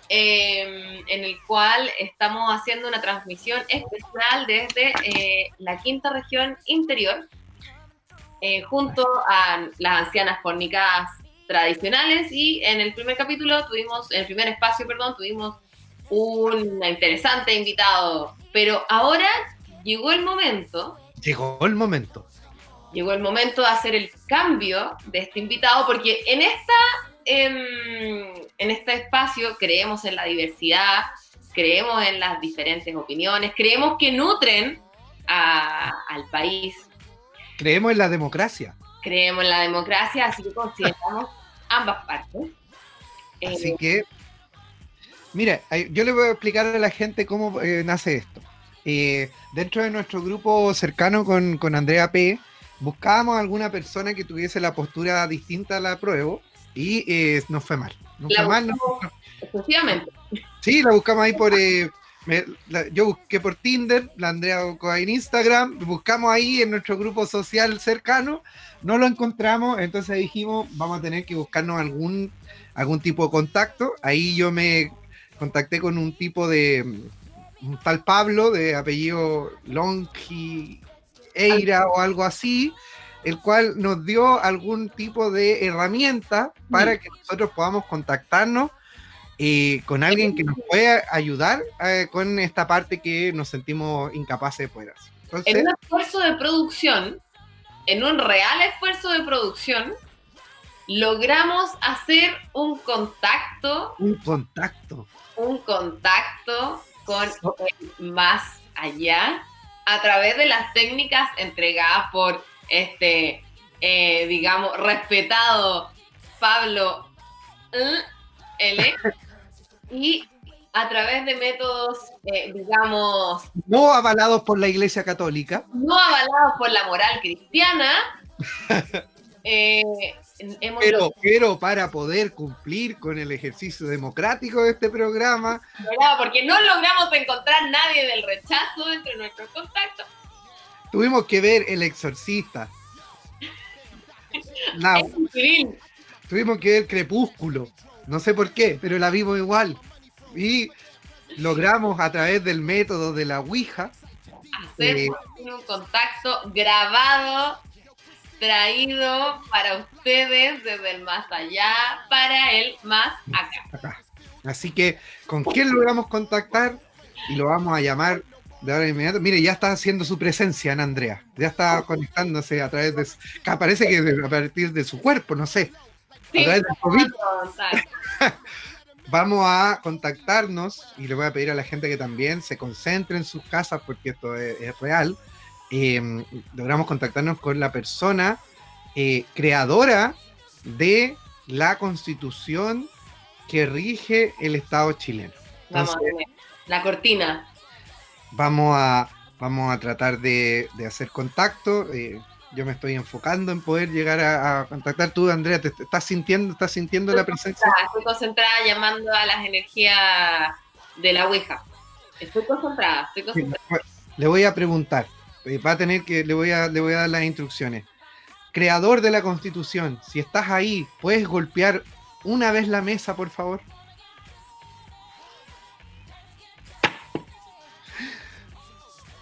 Eh, en el cual estamos haciendo una transmisión especial desde eh, la quinta región interior, eh, junto a las ancianas fornicadas tradicionales y en el primer capítulo tuvimos, en el primer espacio, perdón, tuvimos un interesante invitado, pero ahora llegó el momento Llegó el momento. llegó el momento de hacer el cambio de este invitado, porque en esta en este espacio creemos en la diversidad, creemos en las diferentes opiniones, creemos que nutren a- al país, Creemos en la democracia. creemos en la democracia, así que consideramos ambas partes. Eh, Así que, mira, eh, yo le voy a explicar a la gente cómo eh, nace esto. Eh, dentro de nuestro grupo cercano con, con Andrea P, buscábamos alguna persona que tuviese la postura distinta a la prueba y eh, nos fue mal. Nos la fue mal, nos-. Sí, la buscamos ahí por. eh, me- la- yo busqué por Tinder, la Andrea buscó en Instagram, buscamos ahí en nuestro grupo social cercano, no lo encontramos, entonces dijimos, vamos a tener que buscarnos algún, algún tipo de contacto. Ahí yo me contacté con un tipo de. un tal Pablo, de apellido Longi Eira o algo así, el cual nos dio algún tipo de herramienta para que nosotros podamos contactarnos eh, con alguien que nos pueda ayudar eh, con esta parte que nos sentimos incapaces de poder hacer. En un esfuerzo de producción, en un real esfuerzo de producción, logramos hacer un contacto, un contacto. un contacto con el más allá a través de las técnicas entregadas por este, eh, digamos, respetado Pablo L. Y a través de métodos, eh, digamos, No avalados por la Iglesia Católica. no avalados por la moral cristiana, eh, hemos Pero, pero para poder cumplir con el ejercicio democrático de este programa, porque no logramos encontrar nadie del rechazo entre nuestros contactos. Tuvimos que ver El Exorcista. Civil, tuvimos que ver Crepúsculo. No sé por qué, pero la vimos igual. Y logramos a través del método de la Ouija hacer Eh. un contacto grabado, traído para ustedes desde el más allá, para el más acá. Así que, ¿con quién logramos contactar? Y lo vamos a llamar de ahora inmediato. Mire, ya está haciendo su presencia en Andrea. Ya está conectándose a través de. su- que parece que a partir de su cuerpo, no sé. Sí, A través del COVID. Vamos a contactarnos y le voy a pedir a la gente que también se concentre en sus casas porque esto es, es real. Eh, logramos contactarnos con la persona eh, creadora de la constitución que rige el Estado chileno. Vamos a ver. La cortina. Vamos a, vamos a tratar de, de hacer contacto. eh, yo me estoy enfocando en poder llegar a, a contactar. Tú, Andrea, ¿te, estás sintiendo, estás sintiendo la presencia? Estoy concentrada llamando a las energías de la Ouija. Estoy concentrada, estoy Sí, concentrada. Le voy a preguntar. eh, Va a tener que, le voy a, le voy a dar las instrucciones. Creador de la Constitución, si estás ahí, ¿puedes golpear una vez la mesa, por favor?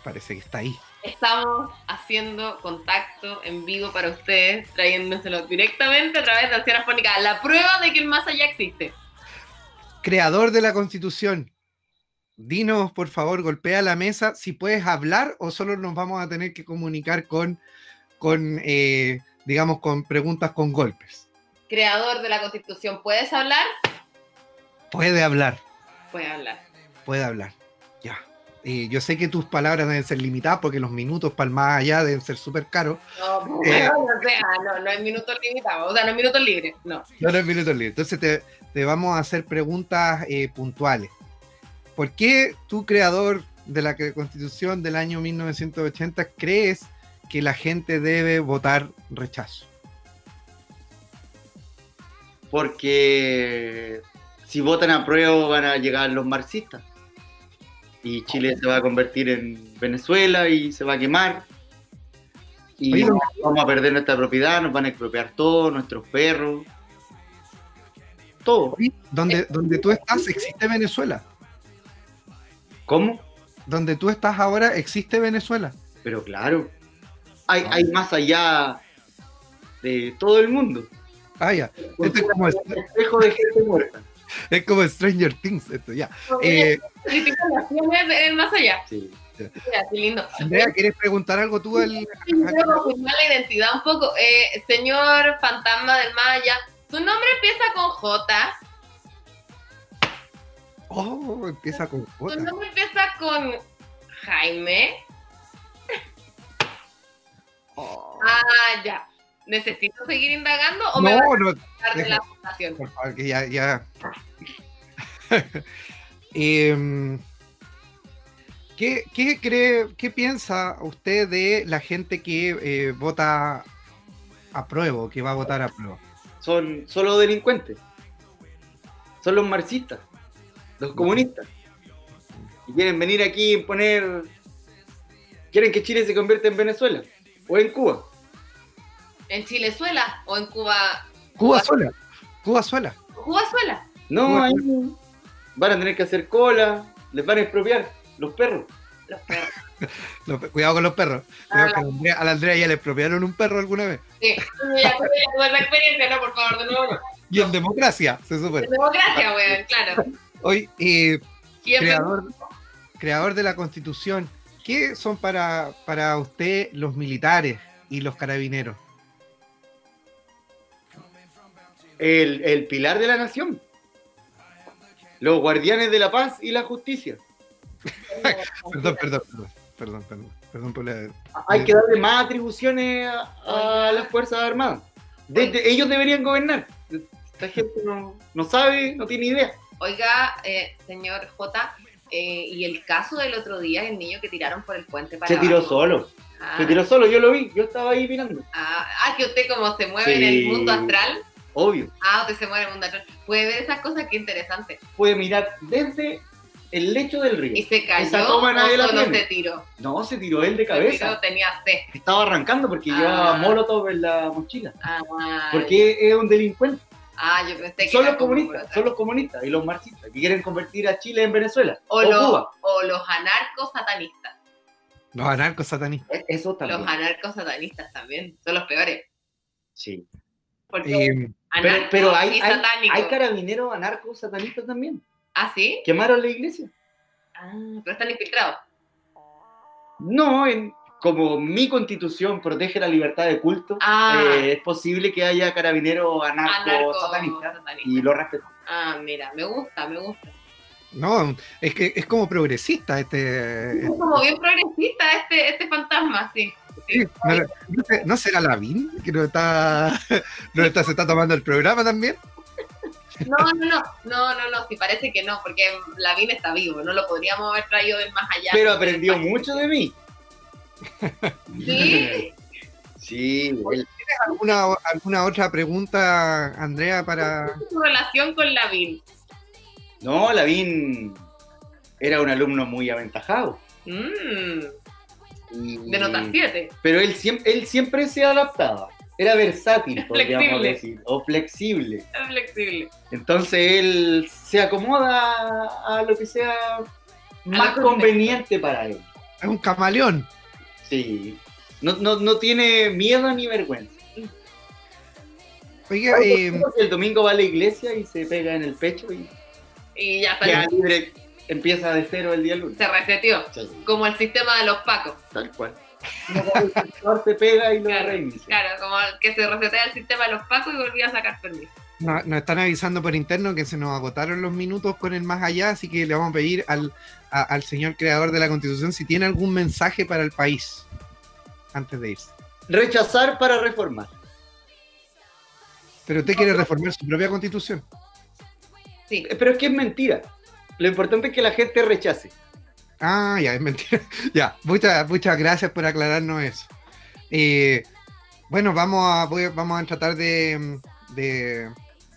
Parece que está ahí. Estamos haciendo contacto en vivo para ustedes, trayéndoselo directamente a través de Ancianas Fónicas. La prueba de que el más allá existe. Creador de la Constitución, dinos, por favor, golpea la mesa si puedes hablar o solo nos vamos a tener que comunicar con, con eh, digamos, con preguntas con golpes. Creador de la Constitución, ¿puedes hablar? Puede hablar. Puedes hablar. Puede hablar. Eh, yo sé que tus palabras deben ser limitadas porque los minutos para el más allá deben ser súper caros. No, Eh. no, o sea, no, no hay minutos limitados, o sea, no hay minutos libres, no. No, no es minutos libres. Entonces te, te vamos a hacer preguntas eh, puntuales. ¿Por qué tú, creador de la Constitución del año 1980, crees que la gente debe votar rechazo? Porque si votan a prueba van a llegar los marxistas. Y Chile se va a convertir en Venezuela y se va a quemar. Y Oye, vamos a perder nuestra propiedad, nos van a expropiar todo, nuestros perros. Todo. Donde, donde tú estás existe Venezuela. ¿Cómo? Donde tú estás ahora existe Venezuela. Pero claro, hay, hay más allá de todo el mundo. Ah, ya. Esto es como, espejo de gente muerta. es como Stranger Things, esto ya. Eh, del más allá. Sí. Mira, qué lindo. Andrea, ¿quieres preguntar algo tú al, la identidad un poco. Eh, señor fantasma del Maya, su nombre empieza con J, Oh, empieza con su J. nombre empieza con Jaime. Ah, ya. ¿Necesito seguir indagando o me va No, no, a de la fundación? por favor, que ya, ya. Em, ¿qué, qué cree, qué piensa usted de la gente que eh, vota a prueba, que va a votar a prueba? Son solo delincuentes. Son los marxistas, los comunistas. Y quieren venir aquí y poner. Quieren que Chile se convierta en Venezuela o en Cuba. ¿En Chilezuela o en Cuba? Cuba sola, Cuba sola. ¿Cubazuela? No, Cuba. ahí van a tener que hacer cola, les van a expropiar los perros. Los perros. Los- cuidado con los perros. Cuidado que a la Andrea, a la Andrea ya le expropiaron un perro alguna vez. Sí, ya esa experiencia, no, por favor, de nuevo. no. Y en democracia, se supone. Democracia, weón, claro. Hoy, eh, ¿Quién creador, creador de la constitución, ¿qué son para, para usted los militares y los carabineros? El, el pilar de la nación. Los guardianes de la paz y la justicia. Perdón, perdón, perdón, perdón, perdón, perdón por la... Hay que darle más atribuciones a, a las Fuerzas Armadas. Desde- ellos deberían gobernar. Esta gente no, no sabe, no tiene idea. Oiga, eh, señor J, eh, y el caso del otro día, el niño que tiraron por el puente para Se tiró abajo? solo. Ah, Se tiró solo, yo lo vi, yo estaba ahí mirando. ah, ah, que usted como se mueve en el mundo astral. Obvio. Ah, usted se mueve en el mundo. Puede ver esas cosas, qué interesante. Puede mirar desde el lecho del río. ¿Y se cayó Esa toma nadie la solo tiene. se tiró? No, se tiró él de Se tiró, cabeza. tenía sed. Estaba arrancando porque Ah. llevaba molotov en la mochila. Ah, Porque es un delincuente. Ah, yo pensé que Son los comunistas, son los comunistas y los marxistas que quieren convertir a Chile en Venezuela. O, O, los, Cuba. o los anarcos satanistas. Los anarcos satanistas. E- Eso también. Los anarcos satanistas también. Son los peores. Sí. Porque Eh, Pero, hay, y hay, hay carabineros anarcos satanistas también. ¿Ah, sí? Quemaron la iglesia. Ah, pero están infiltrados. No, en, como mi constitución protege la libertad de culto, Ah. eh, es posible que haya carabineros anarcos Anarcos satanistas satanistas. y lo respeto. Ah, mira, me gusta, me gusta. no, es que es como progresista este... Es como bien progresista este, este fantasma, sí. Sí, no, sé- ¿no será Lavín que nos está, nos está, se está tomando el programa también? No, no, no, no, no, no, sí parece que no, porque Lavín está vivo, no lo podríamos haber traído del más allá. Pero aprendió mucho de mí. Sí, Sí, él- ¿Alguna, ¿Alguna otra pregunta, Andrea, para... su relación con Lavín. no, Lavín era un alumno muy aventajado. Mm, Y- de nota 7. Pero él siempre, él siempre se adaptaba. Era versátil, podríamos Flexible. decir, o flexible. Flexible. Entonces él se acomoda a lo que sea más conveniente para él. Es un camaleón. Sí. No, no, no tiene miedo ni vergüenza. Oiga, eh, el domingo va a la iglesia y se pega en el pecho y Y ya queda está, libre, empieza de cero el día lunes. se reseteó, Sí, como el sistema de los pacos. tal cual. No, se pega y lo Claro, reinicia. Claro, como que se resetea el sistema de los pacos y volvía a sacar permiso. No- nos están avisando por interno que se nos agotaron los minutos con el más allá, así que le vamos a pedir al, a- al señor creador de la constitución si tiene algún mensaje para el país antes de irse. Rechazar para reformar. Pero usted quiere reformar su propia constitución. Sí. Eh, Pero es que es mentira. Lo importante es que la gente rechace. Ah, ya, es mentira. ya, muchas, muchas gracias por aclararnos eso. Eh, bueno, vamos a, voy vamos a tratar de, de,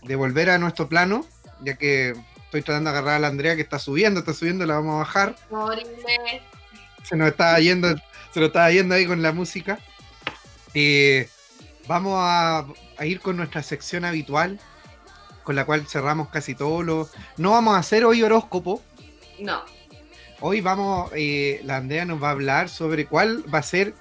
de volver a nuestro plano, ya que estoy tratando de agarrar a la Andrea que está subiendo, está subiendo, la vamos a bajar. Morirme. Se nos está yendo, se nos está yendo ahí con la música. Eh, vamos a, a ir con nuestra sección habitual, con la cual cerramos casi todos los. No vamos a hacer hoy horóscopo, No. Hoy vamos, eh, la Andrea nos va a hablar sobre cuál va a ser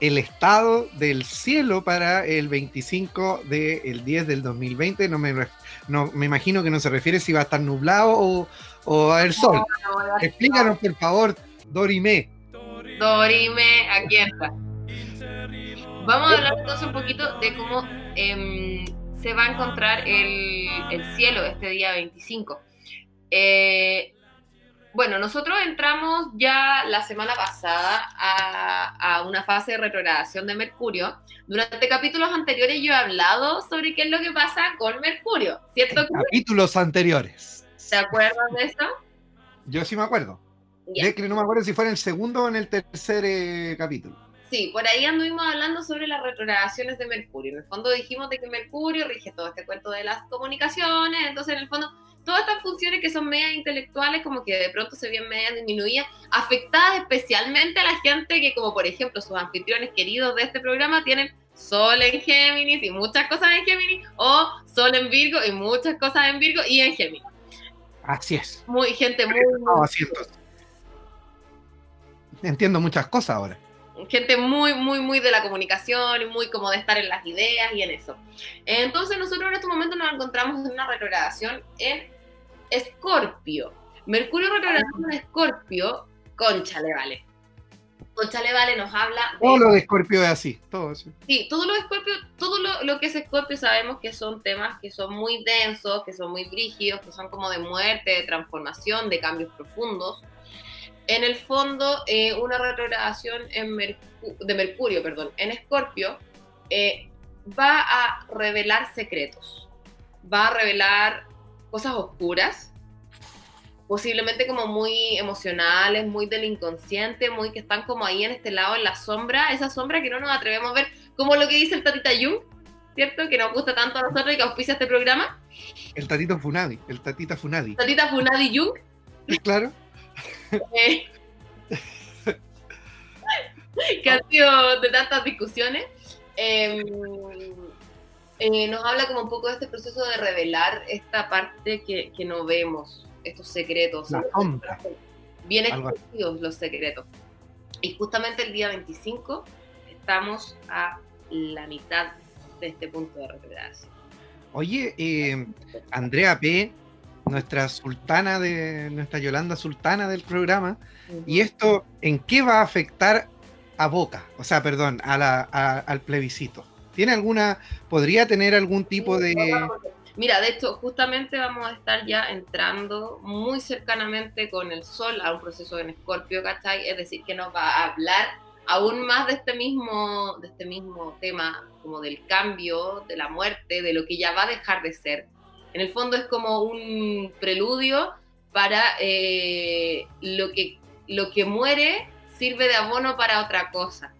el estado del cielo para el 25 del 10 del 2020. No me, ref- no, me imagino que no se refiere si va a estar nublado o, o va a haber sol. Explícanos, por favor, Dorime. Dorime, aquí está. Vamos a hablar entonces un poquito de cómo em, se va a encontrar el, el cielo este día 25. Eh, bueno, nosotros entramos ya la semana pasada a, a una fase de retrogradación de Mercurio. Durante capítulos anteriores yo he hablado sobre qué es lo que pasa con Mercurio, ¿cierto? Capítulos anteriores. ¿Se acuerdan de eso? Yo sí me acuerdo. De que no me acuerdo si fue en el segundo o en el tercer eh, capítulo. Sí, por ahí anduvimos hablando sobre las retrogradaciones de Mercurio. En el fondo dijimos de que Mercurio rige todo este cuento de las comunicaciones, entonces en el fondo todas estas funciones que son medias intelectuales como que de pronto se ven medias disminuidas, afectadas especialmente a la gente que como por ejemplo sus anfitriones queridos de este programa tienen Sol en Géminis y muchas cosas en Géminis, o Sol en Virgo y muchas cosas en Virgo y en Géminis. Así es. Muy, gente muy, No, entonces. Entiendo muchas cosas ahora. Gente muy, muy, muy de la comunicación y muy como de estar en las ideas y en eso. Entonces nosotros en este momento nos encontramos en una retrogradación en Escorpio. Mercurio retrogradando en Escorpio, conchale vale. Conchale vale nos habla Todo de... lo de Scorpio es así. Todo así. Sí, todo lo de Escorpio, todo lo, lo que es Escorpio sabemos que son temas que son muy densos, que son muy brígidos, que son como de muerte, de transformación, de cambios profundos. En el fondo, eh, una retrogradación en Mercu- de Mercurio, perdón, en Escorpio, eh, va a revelar secretos, va a revelar cosas oscuras, posiblemente como muy emocionales, muy del inconsciente, muy que están como ahí en este lado, en la sombra, esa sombra que no nos atrevemos a ver, como lo que dice el Tatita Jung, ¿cierto? Que nos gusta tanto a nosotros y que auspicia este programa. El tatito Funadi. El tatita Funadi. Tatita Funadi Jung, Claro. Eh, que ha sido de tantas discusiones, eh, eh, nos habla como un poco de este proceso de revelar esta parte que, que no vemos, estos secretos. La sombra. Bien escondidos los secretos. Y justamente el día 25 estamos a la mitad de este punto de retrogradación. Oye, eh, Andrea P., nuestra sultana de, nuestra Yolanda sultana del programa, ¿y esto en qué va a afectar a Boca? O sea, perdón, a la, a- al plebiscito. ¿Tiene alguna, podría tener algún tipo de... Mira, de hecho, justamente vamos a estar ya entrando muy cercanamente con el Sol a un proceso en Escorpio, ¿cachai? Es decir, que nos va a hablar aún más de este mismo, de este mismo tema, como del cambio, de la muerte, de lo que ya va a dejar de ser. En el fondo es como un preludio para eh, lo, que, lo que muere sirve de abono para otra cosa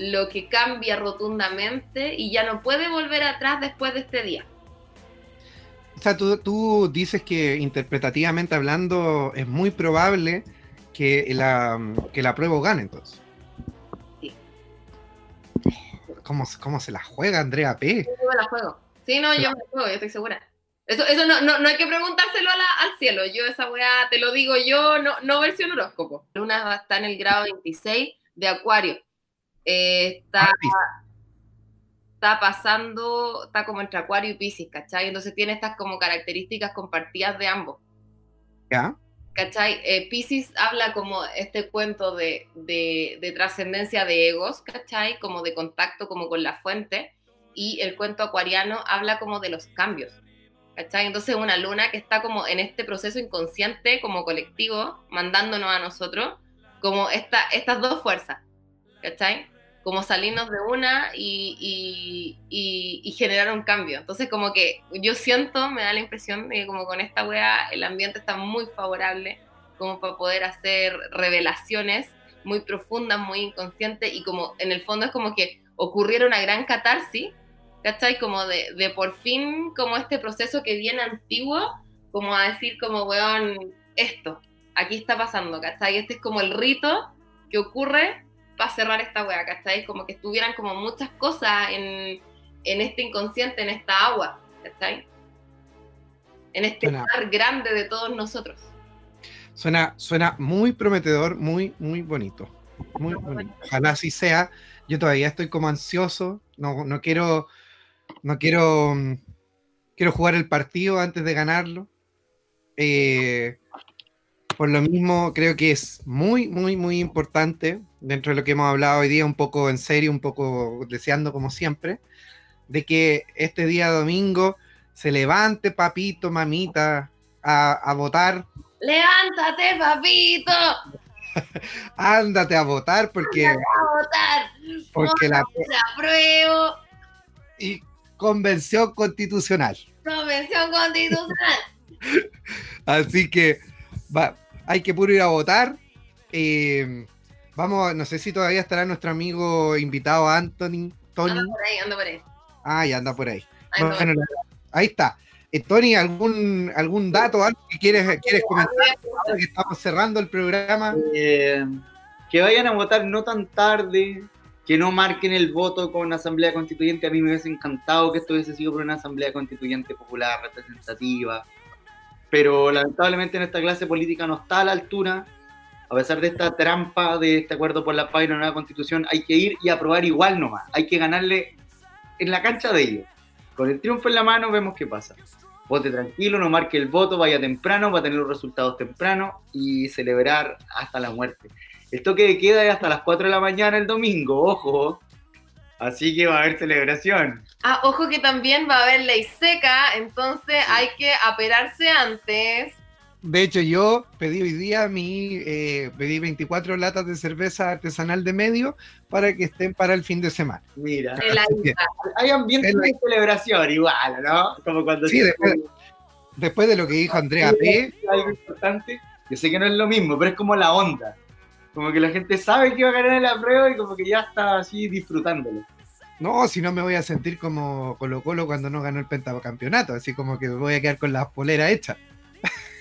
lo que cambia rotundamente y ya no puede volver atrás después de este día. O sea, tú, tú dices que interpretativamente hablando es muy probable que la, que la prueba gane entonces. Sí. ¿Cómo, se- ¿Cómo se la juega Andrea P? Yo la juego. Sí, no, yo me juego, yo estoy segura. Eso, eso no, no, no hay que preguntárselo a la- al cielo. Yo esa weá te lo digo yo, no, no versión horóscopo. Luna va a estar en el grado 26 de Acuario. Eh, está, Ah, está pasando, está como entre Acuario y Pisces, ¿cachai? Entonces tiene estas como características compartidas de ambos. ¿Ya? ¿Cachai? Eh, Pisces habla como este cuento de, de, de trascendencia de egos, ¿cachai? Como de contacto como con la fuente. Y el cuento acuariano habla como de los cambios. ¿Cachai? Entonces una luna que está como en este proceso inconsciente como colectivo, mandándonos a nosotros como esta, estas dos fuerzas, ¿cachai? Como salirnos de una y, y, y, generar un cambio. Entonces como que yo siento, me da la impresión de que como con esta wea el ambiente está muy favorable como para poder hacer revelaciones muy profundas, muy inconscientes y como en el fondo es como que ocurriera una gran catarsis, ¿cachai? Como de, de por fin, como este proceso que viene antiguo, como a decir como, weón, esto, aquí está pasando, ¿cachai? Este es como el rito que ocurre para cerrar esta wea, ¿cachai? Como que estuvieran como muchas cosas en, en este inconsciente, en esta agua, ¿cachai? En este mar grande de todos nosotros. Suena, suena muy prometedor, muy, muy bonito. Muy bonito. Ojalá así sea. Yo todavía estoy como ansioso. No, no quiero. No quiero. Mm, quiero jugar el partido antes de ganarlo. Eh, por lo mismo, creo que es muy, muy, muy importante, dentro de lo que hemos hablado hoy día, un poco en serio, un poco deseando como siempre, de que este día domingo se levante papito, mamita, a, a votar levántate, papito. Ándate a votar porque. Ándate a votar. Porque la, apruebo. Y convención constitucional. Convención constitucional. Así que va, hay que puro ir a votar. Eh, vamos, no sé si todavía estará nuestro amigo invitado Anthony. Tony. Anda por ahí, anda por ahí. Ah, ya anda por ahí. Bueno, ahí está. Tony, ¿algún, ¿algún dato, algo que quieres, quieres comentar que estamos cerrando el programa? Eh, que vayan a votar no tan tarde, que no marquen el voto con asamblea constituyente. A mí me hubiese encantado que esto hubiese sido por una asamblea constituyente popular, representativa, pero lamentablemente en esta clase política no está a la altura. A pesar de esta trampa de este acuerdo por la paz y la nueva constitución, hay que ir y aprobar igual nomás. Hay que ganarle en la cancha de ellos. Con el triunfo en la mano vemos qué pasa vote tranquilo, no marque el voto, vaya temprano, va a tener los resultados temprano y celebrar hasta la muerte. El toque de queda es hasta las 4 de la mañana el domingo, ojo. Así que va a haber celebración. Ah, ojo que también va a haber ley seca, entonces hay que aperarse antes. De hecho, yo pedí hoy día mi, eh, pedí 24 latas de cerveza artesanal de medio para que estén para el fin de semana. Mira, hay ambiente de celebración igual, ¿no? Como cuando... Sí, después, de lo que dijo Andrea P. Algo importante, yo sé que no es lo mismo, pero es como la onda. Como que la gente sabe que va a ganar la prueba y como que ya está así disfrutándolo. No, si no me voy a sentir como Colo Colo cuando no ganó el pentacampeonato, así como que voy a quedar con la polera hecha.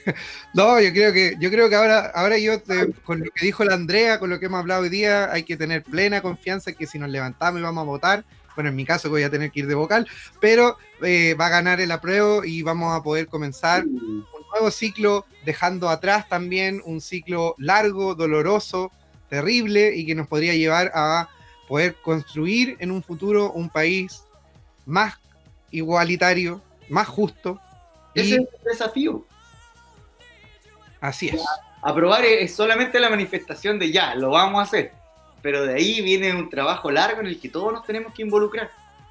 no, yo creo que, yo creo que ahora, ahora yo, con lo que dijo la Andrea, con lo que hemos hablado hoy día, hay que tener plena confianza que si nos levantamos y vamos a votar, bueno, en mi caso voy a tener que ir de vocal, pero eh, va a ganar el apruebo y vamos a poder comenzar un nuevo ciclo, dejando atrás también un ciclo largo, doloroso, terrible y que nos podría llevar a poder construir en un futuro un país más igualitario, más justo. Ese es el desafío. Así es. Aprobar es solamente la manifestación de ya, lo vamos a hacer. Pero de ahí viene un trabajo largo en el que todos nos tenemos que involucrar.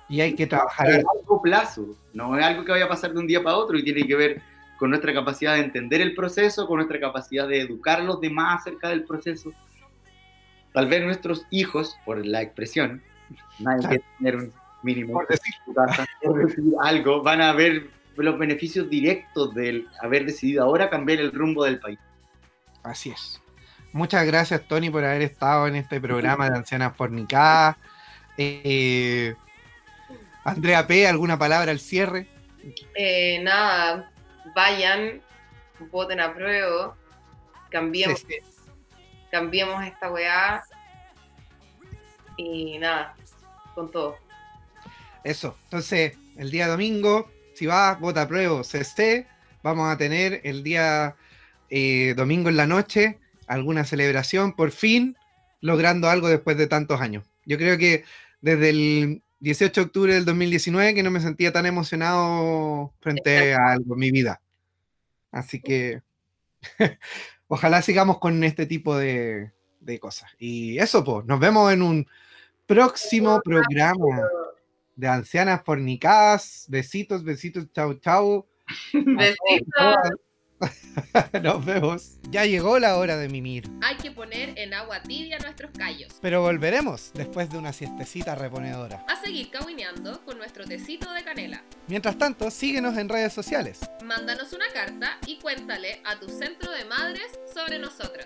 Y hay que trabajar a largo plazo. No es algo que vaya a pasar de un día para otro y tiene que ver con nuestra capacidad de entender el proceso, con nuestra capacidad de educar a los demás acerca del proceso. Tal vez nuestros hijos, por la expresión, nadie quiere tener un mínimo, por decir. por decir algo, van a ver los beneficios directos de haber decidido ahora cambiar el rumbo del país. Así es. Muchas gracias, Tony, por haber estado en este programa de Ancianas Fornicadas. Eh, Andrea P., ¿alguna palabra al cierre? Eh, nada, vayan, voten a prueba, cambiemos, cambiemos esta weá y nada, con todo. Eso, entonces, el día domingo, si vas, vota a prueba CST, vamos a tener el día eh, domingo en la noche alguna celebración, por fin logrando algo después de tantos años. Yo creo que desde el 18 de octubre del 2019 que no me sentía tan emocionado frente a algo en mi vida. Así que ojalá sigamos con este tipo de, de cosas. Y eso, pues, nos vemos en un próximo programa. De ancianas fornicadas. Besitos, besitos, chau, chau. Besitos. Nos vemos. Ya llegó la hora de mimir, Hay que poner en agua tibia nuestros callos. pero volveremos después de una siestecita reponedora. A seguir cahuineando con nuestro tecito de canela. Mientras tanto, síguenos en redes sociales. Mándanos una carta y cuéntale a tu centro de madres sobre nosotros.